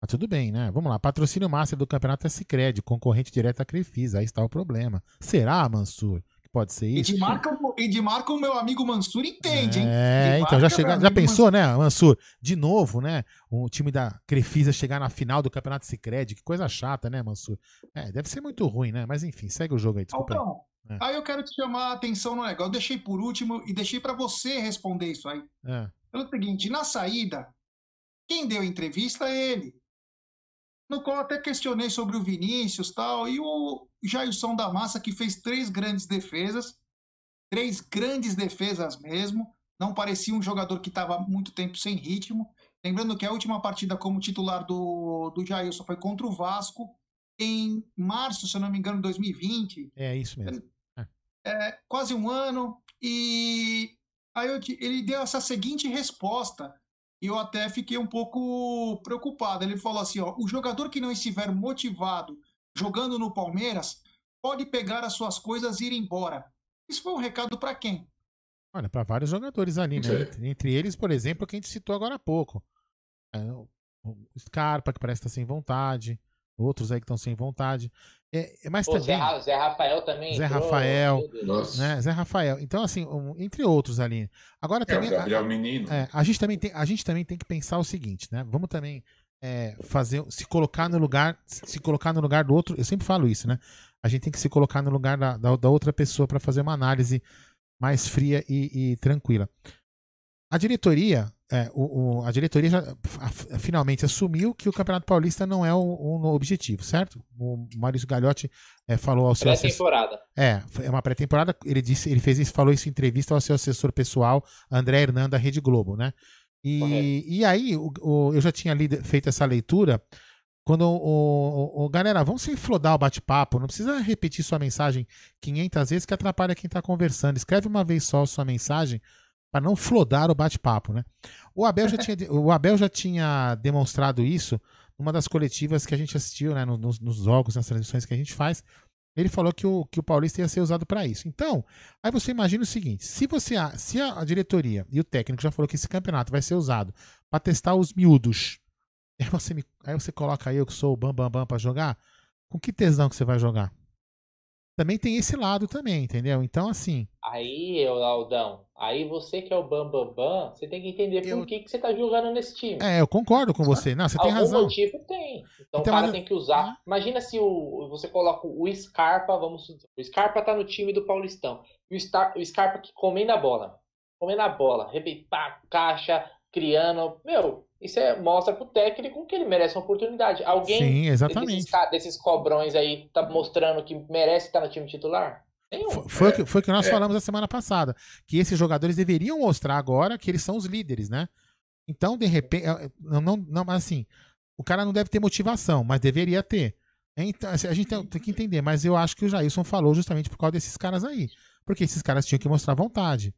Mas tudo bem, né? Vamos lá. Patrocínio Master do campeonato é Cicred, concorrente direto à Crefisa. Aí está o problema. Será, Mansur? Pode ser isso. E de marca o meu amigo Mansur entende, hein? É, então já, chega, já pensou, Mansur. né, Mansur? De novo, né? O time da Crefisa chegar na final do Campeonato Sicredi, que coisa chata, né, Mansur? É, deve ser muito ruim, né? Mas enfim, segue o jogo aí, desculpa. Então. É. aí eu quero te chamar a atenção no negócio. Eu deixei por último e deixei para você responder isso aí. É. Pelo seguinte, na saída, quem deu entrevista é ele. No qual até questionei sobre o Vinícius tal, e o Jailson da Massa, que fez três grandes defesas, três grandes defesas mesmo. Não parecia um jogador que estava muito tempo sem ritmo. Lembrando que a última partida como titular do, do Jailson foi contra o Vasco em março, se eu não me engano, de 2020. É isso mesmo. É, é quase um ano. E aí eu, ele deu essa seguinte resposta e eu até fiquei um pouco preocupado. Ele falou assim: ó, o jogador que não estiver motivado jogando no Palmeiras pode pegar as suas coisas e ir embora. Isso foi um recado para quem? Olha, para vários jogadores ali, né? Entre, entre, eles, por exemplo, que a gente citou agora há pouco. É, o Scarpa, que parece estar sem vontade. Outros aí que estão sem vontade. É, é mas Pô, também. Zé, Zé, Rafael também. Zé entrou, Rafael. Né? Zé Rafael. Então, assim, um, entre outros ali. Agora é, também. O Gabriel a, Menino. É, a, gente também tem, a gente também tem que pensar o seguinte, né? Vamos também é, fazer. Se colocar no lugar. Se colocar no lugar do outro. Eu sempre falo isso, né? A gente tem que se colocar no lugar da, da, da outra pessoa para fazer uma análise mais fria e, e tranquila. A diretoria é, o, o, a diretoria já a, finalmente assumiu que o Campeonato Paulista não é o, o objetivo, certo? O Maurício Gagliotti é, falou ao seu pré-temporada. É, é uma pré-temporada. Ele disse, ele fez isso, falou isso em entrevista ao seu assessor pessoal, André Hernan da Rede Globo, né? E, e aí o, eu já tinha lido, feito essa leitura quando o, o, galera, vamos se flodar o bate-papo, não precisa repetir sua mensagem 500 vezes que atrapalha quem está conversando. Escreve uma vez só sua mensagem para não flodar o bate-papo, né? O Abel já tinha, o Abel já tinha demonstrado isso numa das coletivas que a gente assistiu, né, nos, nos jogos, nas transmissões que a gente faz. Ele falou que o, que o Paulista ia ser usado para isso. Então, aí você imagina o seguinte: se você se a, diretoria e o técnico já falou que esse campeonato vai ser usado para testar os miúdos, aí você, me, aí você coloca eu que sou o bam bam bam para jogar, com que tesão que você vai jogar? Também tem esse lado também, entendeu? Então, assim. Aí, Aldão, aí você que é o Bambambam, Bam, Bam, você tem que entender eu... por que, que você tá jogando nesse time. É, eu concordo com você. Não, você Algum tem razão. motivo tem. Então, então o cara mas... tem que usar. Ah. Imagina se o, você coloca o Scarpa, vamos o Scarpa tá no time do Paulistão. E o, Star, o Scarpa que comendo a bola. Comendo a bola, arrebentar, caixa, criando. Meu, isso é, mostra pro técnico que ele merece uma oportunidade. Alguém Sim, exatamente. Desses, desses cobrões aí tá mostrando que merece estar no time titular? Nenhum. Foi, foi, é, foi o que nós é. falamos a semana passada. Que esses jogadores deveriam mostrar agora que eles são os líderes, né? Então, de repente. É, não, não, não, mas assim, o cara não deve ter motivação, mas deveria ter. Então, assim, a gente tem, tem que entender, mas eu acho que o Jailson falou justamente por causa desses caras aí. Porque esses caras tinham que mostrar vontade.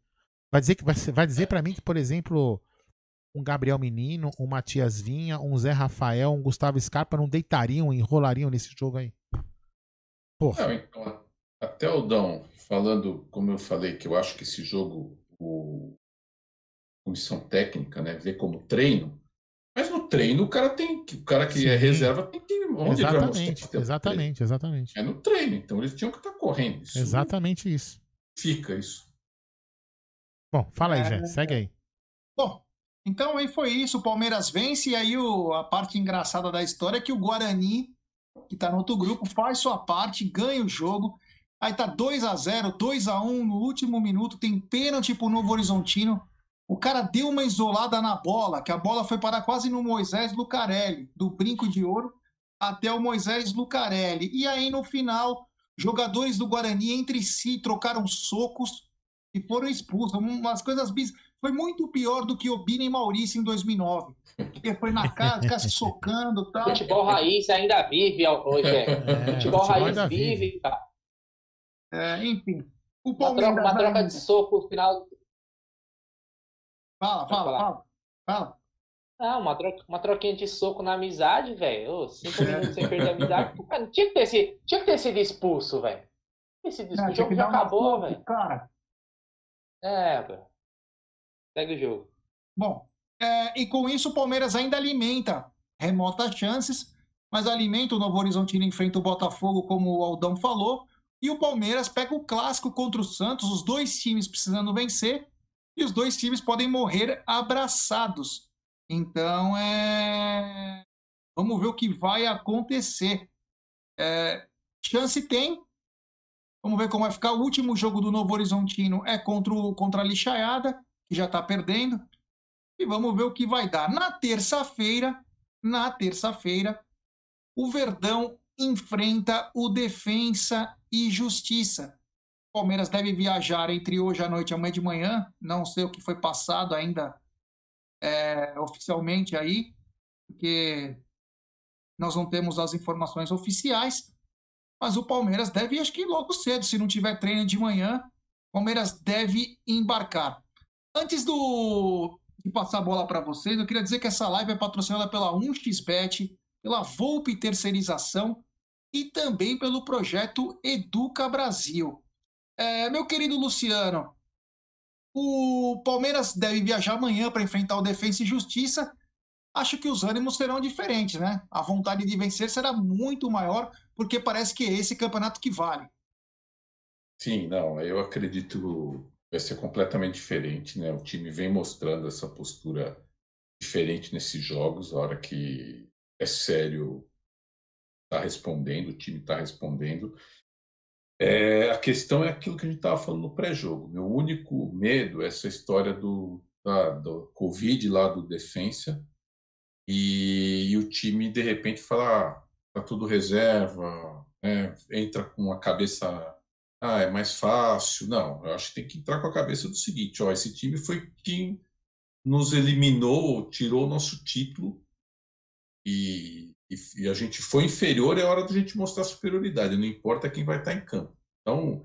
Vai dizer que vai, vai dizer para mim que, por exemplo, um Gabriel Menino, um Matias Vinha, um Zé Rafael, um Gustavo Scarpa não deitariam, enrolariam nesse jogo aí? Porra. Não, então, até o Dão, falando, como eu falei, que eu acho que esse jogo, o comissão técnica, né, vê como treino, Mas no treino o cara tem que. O cara que é Sim. é reserva tem que. Onde exatamente, exatamente, exatamente. É no treino, então eles tinham que estar tá correndo. Isso exatamente isso. Fica isso. Bom, fala aí, é... Segue aí. Bom, então aí foi isso. O Palmeiras vence, e aí o, a parte engraçada da história é que o Guarani, que tá no outro grupo, faz sua parte, ganha o jogo. Aí tá 2 a 0 2 a 1 no último minuto, tem pênalti pro Novo Horizontino. O cara deu uma isolada na bola, que a bola foi parar quase no Moisés Lucarelli, do brinco de ouro até o Moisés Lucarelli. E aí, no final, jogadores do Guarani entre si trocaram socos e foram expulsos. Umas coisas bis... Foi muito pior do que o Bini e Maurício em 2009. Porque foi na casa, se socando e tal. Futebol raiz ainda vive, hoje. É. é. Futebol, raiz vive, cara. É, enfim. O Palmeiras uma troca, uma troca de soco no final, Fala, fala, fala. Fala. Ah, uma, troca, uma troquinha de soco na amizade, velho. Cinco minutos sem perder a amizade. Mano, tinha, que ter sido, tinha que ter sido expulso, velho. Esse discurso, o jogo já acabou, velho. Cara. É, velho. Segue o jogo. Bom, é, e com isso o Palmeiras ainda alimenta remotas chances, mas alimenta o Novo Horizontino enfrenta o Botafogo, como o Aldão falou, e o Palmeiras pega o clássico contra o Santos, os dois times precisando vencer, e os dois times podem morrer abraçados. Então, é... vamos ver o que vai acontecer. É... Chance tem. Vamos ver como vai ficar. O último jogo do Novo Horizontino é contra, o... contra a Lixaiada, que já está perdendo. E vamos ver o que vai dar. Na terça-feira, na terça-feira, o Verdão enfrenta o Defensa e Justiça. Palmeiras deve viajar entre hoje à noite e amanhã de manhã. Não sei o que foi passado ainda é, oficialmente aí, porque nós não temos as informações oficiais. Mas o Palmeiras deve, acho que logo cedo, se não tiver treino de manhã, o Palmeiras deve embarcar. Antes do, de passar a bola para vocês, eu queria dizer que essa live é patrocinada pela 1xBet, pela Volpe Terceirização e também pelo projeto Educa Brasil. É, meu querido Luciano, o Palmeiras deve viajar amanhã para enfrentar o Defensa e Justiça. Acho que os ânimos serão diferentes, né? A vontade de vencer será muito maior, porque parece que é esse campeonato que vale. Sim, não, eu acredito vai ser completamente diferente, né? O time vem mostrando essa postura diferente nesses jogos, a hora que é sério, está respondendo, o time está respondendo. É, a questão é aquilo que a gente estava falando no pré-jogo. Meu único medo é essa história do, da, do Covid lá do Defensa e, e, o time de repente falar ah, tá tudo reserva, né? entra com a cabeça ah, é mais fácil. Não, eu acho que tem que entrar com a cabeça do seguinte, ó, esse time foi quem nos eliminou, tirou o nosso título e e, e a gente foi inferior, é hora da gente mostrar superioridade, não importa quem vai estar em campo. Então,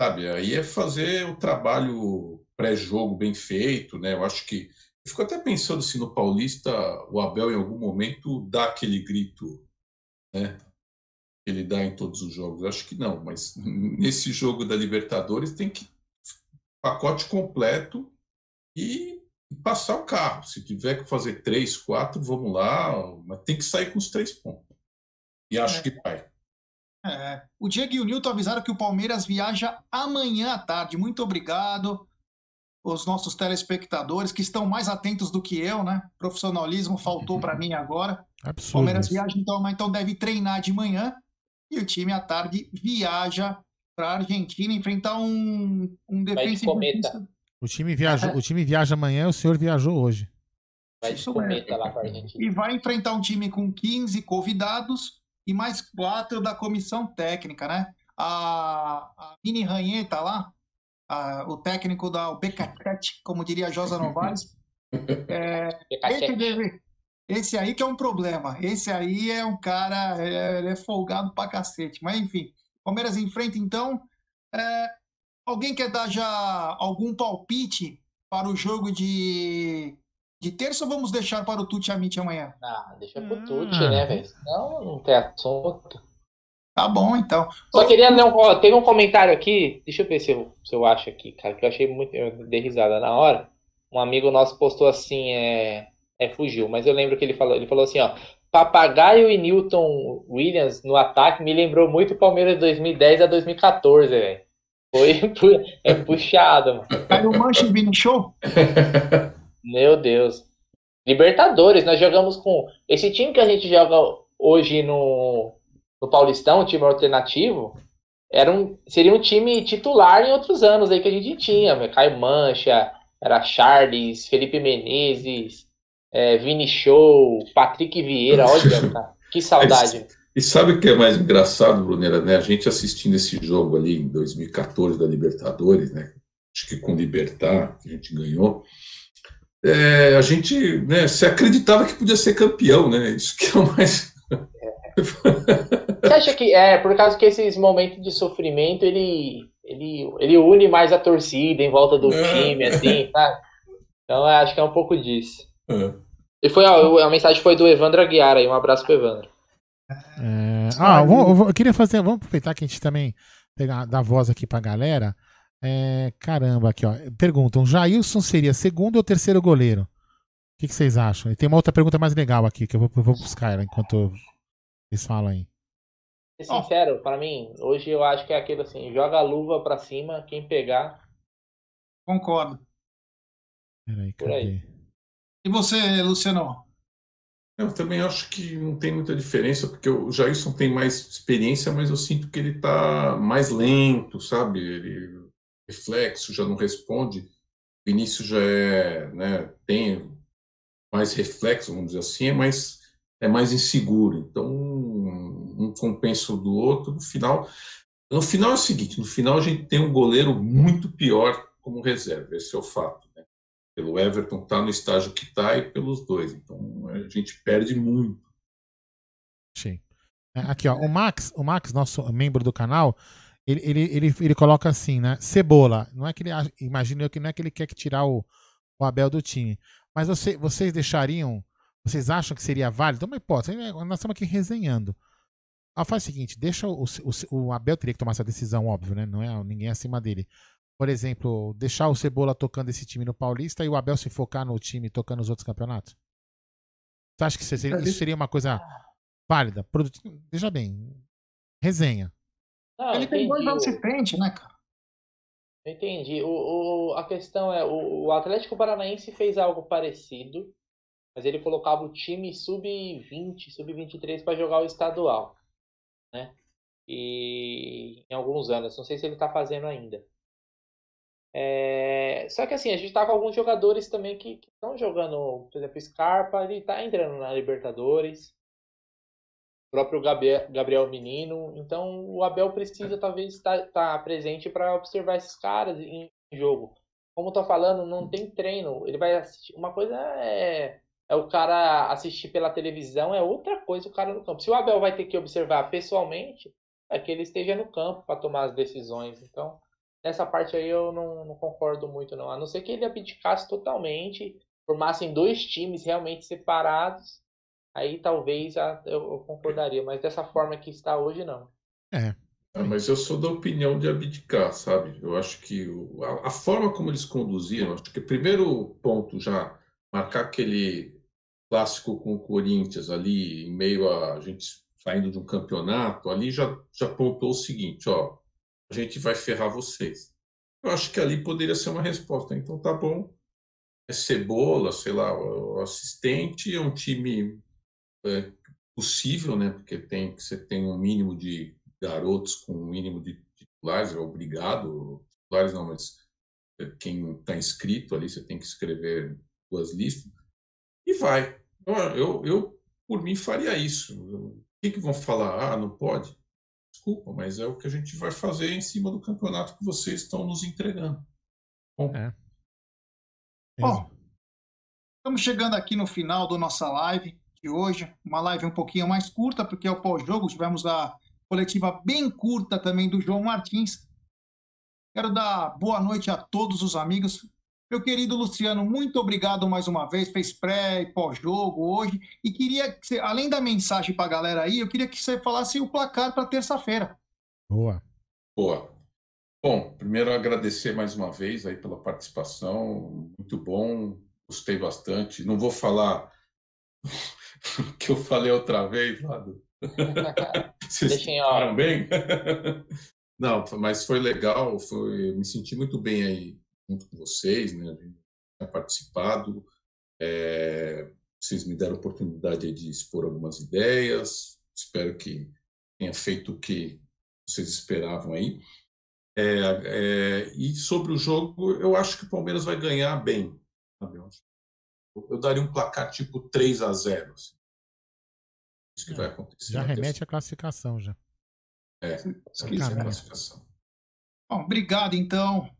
sabe, aí é fazer o trabalho pré-jogo bem feito, né? Eu acho que. Eu fico até pensando se no Paulista o Abel em algum momento dá aquele grito, né? Ele dá em todos os jogos. Acho que não, mas nesse jogo da Libertadores tem que pacote completo e passar o carro. Se tiver que fazer três, quatro, vamos lá, mas tem que sair com os três pontos. E acho é. que vai. É. O Diego e o Nilton avisaram que o Palmeiras viaja amanhã à tarde. Muito obrigado os nossos telespectadores que estão mais atentos do que eu, né? Profissionalismo faltou para mim agora. Absurdo. Palmeiras viaja então, então deve treinar de manhã e o time à tarde viaja para a Argentina enfrentar um um defensivo. O time, viajou, o time viaja amanhã o senhor viajou hoje. Vai de cometa lá com a Argentina. E vai enfrentar um time com 15 convidados e mais quatro da comissão técnica, né? A, a Mini Ranheta lá, a, o técnico da Becatete, como diria Josa Novaes. é, deve, esse aí que é um problema. Esse aí é um cara, é, é folgado pra cacete. Mas enfim, Palmeiras enfrenta então. É, Alguém quer dar já algum palpite para o jogo de, de terça ou vamos deixar para o Tuti Amit amanhã? Ah, deixa pro Tuti, ah. né, velho? Senão não tem assunto. Tá bom, então. Só queria um, teve um comentário aqui, deixa eu ver se eu, se eu acho aqui, cara, que eu achei muito, eu dei risada na hora. Um amigo nosso postou assim, é, É, fugiu, mas eu lembro que ele falou, ele falou assim, ó, Papagaio e Newton Williams no ataque me lembrou muito o Palmeiras de 2010 a 2014, velho. Foi é puxado, mano. Caiu mancha e Vini Show? Meu Deus. Libertadores, nós jogamos com. Esse time que a gente joga hoje no, no Paulistão, um time alternativo, era um, seria um time titular em outros anos aí que a gente tinha. Caio Mancha, era Charles, Felipe Menezes, é, Vini Show, Patrick Vieira, olha, cara, que saudade. E sabe o que é mais engraçado, Brunera, né? A gente assistindo esse jogo ali em 2014 da Libertadores, né? Acho que com Libertar, que a gente ganhou. É, a gente né, se acreditava que podia ser campeão, né? Isso que é o mais. Você acha que é por causa que esses momentos de sofrimento ele, ele, ele une mais a torcida em volta do é. time, assim, tá? Então acho que é um pouco disso. É. E foi a, a mensagem foi do Evandro Aguiar aí, um abraço pro Evandro. É, ah, eu, eu, queria fazer, vamos aproveitar que a gente também pegar, dar voz aqui pra galera. É, caramba, aqui ó. Perguntam: Jailson seria segundo ou terceiro goleiro? O que, que, vocês acham? E tem uma outra pergunta mais legal aqui que eu vou, eu vou buscar ela enquanto eles falam aí. Ser sincero, oh. para mim, hoje eu acho que é aquilo assim: joga a luva pra cima, quem pegar. Concordo. Peraí, cadê? E você, Luciano? Eu também acho que não tem muita diferença, porque o Jailson tem mais experiência, mas eu sinto que ele está mais lento, sabe? Ele reflexo já não responde. O Vinícius já é, né, tem mais reflexo, vamos dizer assim, é mais, é mais inseguro. Então, um compensa o do outro. No final, no final é o seguinte: no final a gente tem um goleiro muito pior como reserva. Esse é o fato pelo Everton tá no estágio que está e pelos dois. Então a gente perde muito. Sim. É, aqui, ó, o Max, o Max, nosso membro do canal, ele, ele, ele, ele coloca assim, né? Cebola. Não é que ele imagina eu que não é que ele quer que tirar o, o Abel do time. Mas você, vocês deixariam. Vocês acham que seria válido? Uma hipótese. Nós estamos aqui resenhando. Ah, faz o seguinte, deixa o, o, o Abel teria que tomar essa decisão, óbvio, né? Não é ninguém acima dele por exemplo, deixar o Cebola tocando esse time no Paulista e o Abel se focar no time tocando os outros campeonatos? Você acha que isso seria uma coisa válida? Veja bem, resenha. Não, Ele tem dois assistentes, né, cara? Entendi. O, o, a questão é, o, o Atlético Paranaense fez algo parecido, mas ele colocava o time sub-20, sub-23 para jogar o estadual, né? E em alguns anos, não sei se ele está fazendo ainda. É... Só que assim, a gente tá com alguns jogadores também que estão jogando, por exemplo, Scarpa, ele tá entrando na Libertadores. O próprio Gabriel, Menino. Então o Abel precisa talvez estar tá, tá presente para observar esses caras em jogo. Como tô falando, não tem treino. Ele vai assistir. Uma coisa é, é o cara assistir pela televisão, é outra coisa o cara no campo. Se o Abel vai ter que observar pessoalmente, é que ele esteja no campo para tomar as decisões. Então, Nessa parte aí eu não, não, concordo muito, não. A não ser que ele abdicasse totalmente, formassem dois times realmente separados, aí talvez eu, concordaria. Mas dessa forma que está hoje, não. É. é mas eu sou da opinião de abdicar, sabe? Eu acho que a, a forma como eles conduziram, acho que o primeiro ponto já, marcar aquele clássico com o Corinthians ali, em meio a, a gente saindo de um campeonato, ali já, já apontou o seguinte, ó, a gente vai ferrar vocês. Eu acho que ali poderia ser uma resposta. Então tá bom, é cebola, sei lá, o assistente, é um time é, possível, né? Porque tem você tem um mínimo de garotos com um mínimo de titulares, é obrigado, titulares não, mas é, quem está inscrito ali, você tem que escrever duas listas, e vai. Eu, eu, eu por mim, faria isso. O que, que vão falar? Ah, não pode? Desculpa, mas é o que a gente vai fazer em cima do campeonato que vocês estão nos entregando. Bom. É. Bom, estamos chegando aqui no final da nossa live de hoje. Uma live um pouquinho mais curta, porque é o pós-jogo. Tivemos a coletiva bem curta também do João Martins. Quero dar boa noite a todos os amigos. Meu querido Luciano, muito obrigado mais uma vez. Fez pré e pós-jogo hoje. E queria que você, além da mensagem para a galera aí, eu queria que você falasse o placar para terça-feira. Boa. Boa. Bom, primeiro agradecer mais uma vez aí pela participação. Muito bom. gostei bastante. Não vou falar o que eu falei outra vez, Lado. Vocês ficaram bem? Não, mas foi legal, foi, me senti muito bem aí junto com vocês, né? A participado. É, vocês me deram a oportunidade de expor algumas ideias. Espero que tenha feito o que vocês esperavam aí. É, é, e sobre o jogo, eu acho que o Palmeiras vai ganhar bem. Sabe? Eu, eu daria um placar tipo 3 a 0 assim. Isso que é, vai acontecer. Já remete à classificação já. É, isso é a classificação. Bom, obrigado então,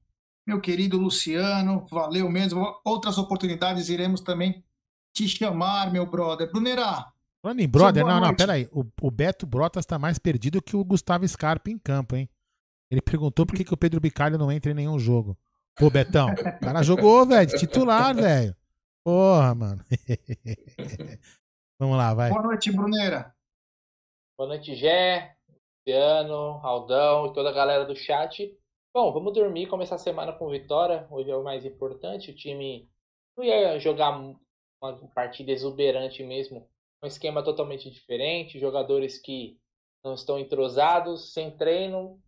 meu querido Luciano. Valeu mesmo. Outras oportunidades iremos também te chamar, meu brother. Brunerá. Falando em brother, não, não, peraí. O, o Beto Brotas tá mais perdido que o Gustavo Scarpa em campo, hein? Ele perguntou por que, que o Pedro Bicalho não entra em nenhum jogo. Pô, Betão, o cara jogou, velho, titular, velho. Porra, mano. Vamos lá, vai. Boa noite, Bruneira. Boa noite, Gé, Luciano, Aldão e toda a galera do chat. Bom, vamos dormir, começar a semana com vitória. Hoje é o mais importante. O time não ia jogar uma partida exuberante mesmo. Um esquema totalmente diferente. Jogadores que não estão entrosados, sem treino,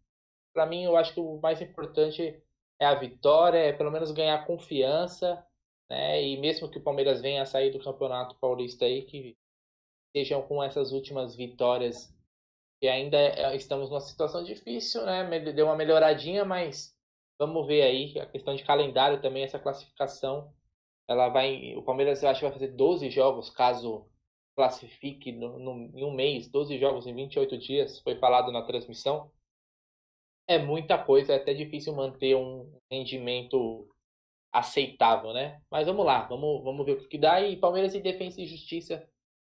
para mim, eu acho que o mais importante é a vitória, é pelo menos ganhar confiança, né? E mesmo que o Palmeiras venha a sair do Campeonato Paulista aí, que sejam com essas últimas vitórias, que ainda é, estamos numa situação difícil, né? Deu uma melhoradinha, mas vamos ver aí a questão de calendário também, essa classificação. Ela vai, o Palmeiras eu acho que vai fazer 12 jogos caso classifique no, no, em um mês, 12 jogos em 28 dias, foi falado na transmissão é muita coisa, é até difícil manter um rendimento aceitável, né? Mas vamos lá, vamos, vamos ver o que dá. E Palmeiras e Defesa e Justiça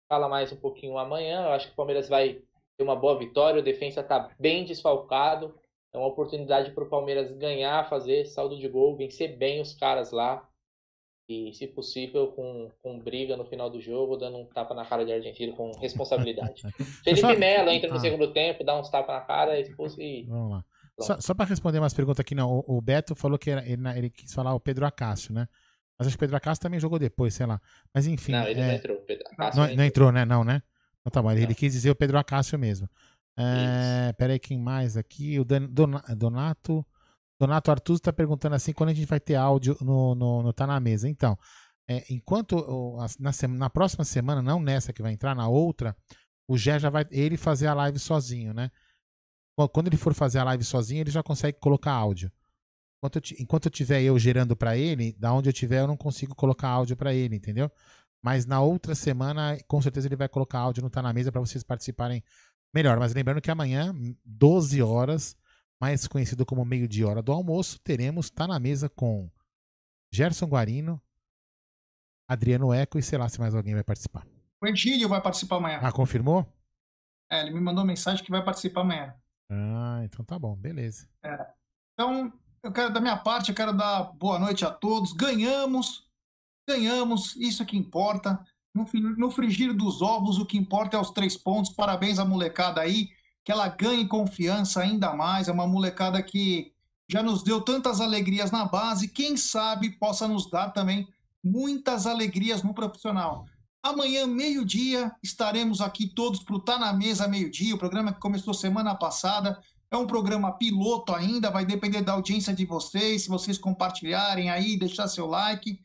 fala mais um pouquinho amanhã. Eu acho que o Palmeiras vai uma boa vitória. O Defensa está bem desfalcado. É uma oportunidade para o Palmeiras ganhar, fazer saldo de gol, vencer bem os caras lá. E, se possível, com, com briga no final do jogo, dando um tapa na cara de Argentina com responsabilidade. Felipe Melo entra no ah. segundo tempo, dá uns tapas na cara, expulso e. Vamos lá. Só, só para responder umas perguntas aqui, não. O, o Beto falou que era, ele, ele, quis falar o Pedro Acácio, né? Mas acho que o Pedro Acácio também jogou depois, sei lá. Mas enfim. Não, ele é... não entrou. Pedro Acácio não, não, entrou, né? Não, né? Então tá bom. Ele, ele quis dizer o Pedro Acácio mesmo. É, peraí, quem mais aqui? O Donato. Donato Artuz está perguntando assim: quando a gente vai ter áudio no, no, no Tá na Mesa? Então, é, enquanto na, na próxima semana, não nessa que vai entrar, na outra, o Gé já vai ele fazer a live sozinho, né? quando ele for fazer a live sozinho, ele já consegue colocar áudio. Enquanto eu, enquanto eu tiver eu gerando para ele, da onde eu tiver, eu não consigo colocar áudio para ele, entendeu? Mas na outra semana, com certeza ele vai colocar áudio no Tá na Mesa para vocês participarem melhor. Mas lembrando que amanhã, 12 horas, mais conhecido como meio de hora do almoço, teremos Tá na Mesa com Gerson Guarino, Adriano Eco e sei lá se mais alguém vai participar. O Egílio vai participar amanhã. Ah, confirmou? É, ele me mandou mensagem que vai participar amanhã. Ah, então tá bom, beleza. É. Então, eu quero, da minha parte, eu quero dar boa noite a todos. Ganhamos, ganhamos, isso é que importa. No, no frigir dos ovos, o que importa é os três pontos. Parabéns à molecada aí, que ela ganhe confiança ainda mais. É uma molecada que já nos deu tantas alegrias na base, quem sabe possa nos dar também muitas alegrias no profissional. Amanhã, meio-dia, estaremos aqui todos para o Tá na Mesa meio-dia, o programa que começou semana passada. É um programa piloto ainda, vai depender da audiência de vocês, se vocês compartilharem aí, deixar seu like.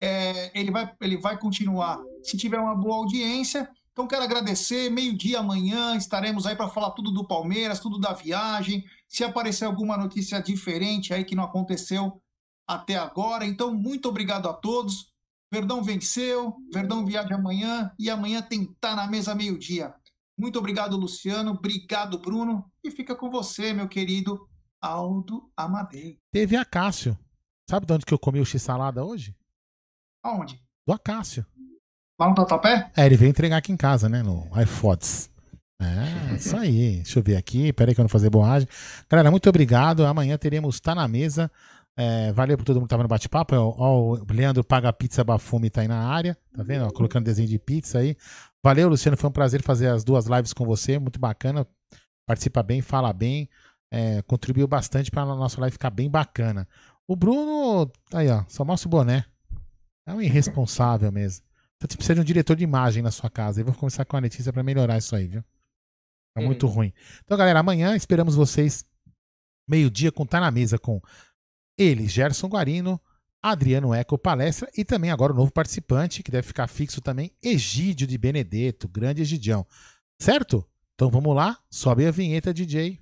É, ele, vai, ele vai continuar se tiver uma boa audiência. Então, quero agradecer. Meio-dia amanhã estaremos aí para falar tudo do Palmeiras, tudo da viagem. Se aparecer alguma notícia diferente aí que não aconteceu até agora. Então, muito obrigado a todos. Verdão venceu, Verdão viaja amanhã e amanhã tem Tá na Mesa meio-dia. Muito obrigado, Luciano. Obrigado, Bruno. E fica com você, meu querido Aldo Amadei. Teve Acácio. Sabe de onde que eu comi o x-salada hoje? Aonde? Do Acácio. Lá no Tatuapé? É, ele veio entregar aqui em casa, né? No iFods. É, isso aí. Deixa eu ver aqui. Peraí que eu não fazer borragem. Galera, muito obrigado. Amanhã teremos Tá na Mesa. É, valeu por todo mundo que tava no bate-papo. Ó, o Leandro Paga Pizza Bafume tá aí na área. Tá vendo? Ó, colocando desenho de pizza aí. Valeu, Luciano. Foi um prazer fazer as duas lives com você. Muito bacana. Participa bem, fala bem. É, contribuiu bastante para a nossa live ficar bem bacana. O Bruno, aí ó, só mostra o boné. É um irresponsável mesmo. Você precisa de um diretor de imagem na sua casa. Eu vou começar com a Letícia para melhorar isso aí, viu? Tá muito ruim. Então, galera, amanhã esperamos vocês meio-dia com Tá na Mesa com ele, Gerson Guarino, Adriano Eco Palestra e também agora o novo participante, que deve ficar fixo também, Egídio de Benedetto, grande Egidião. Certo? Então vamos lá, sobe a vinheta, DJ.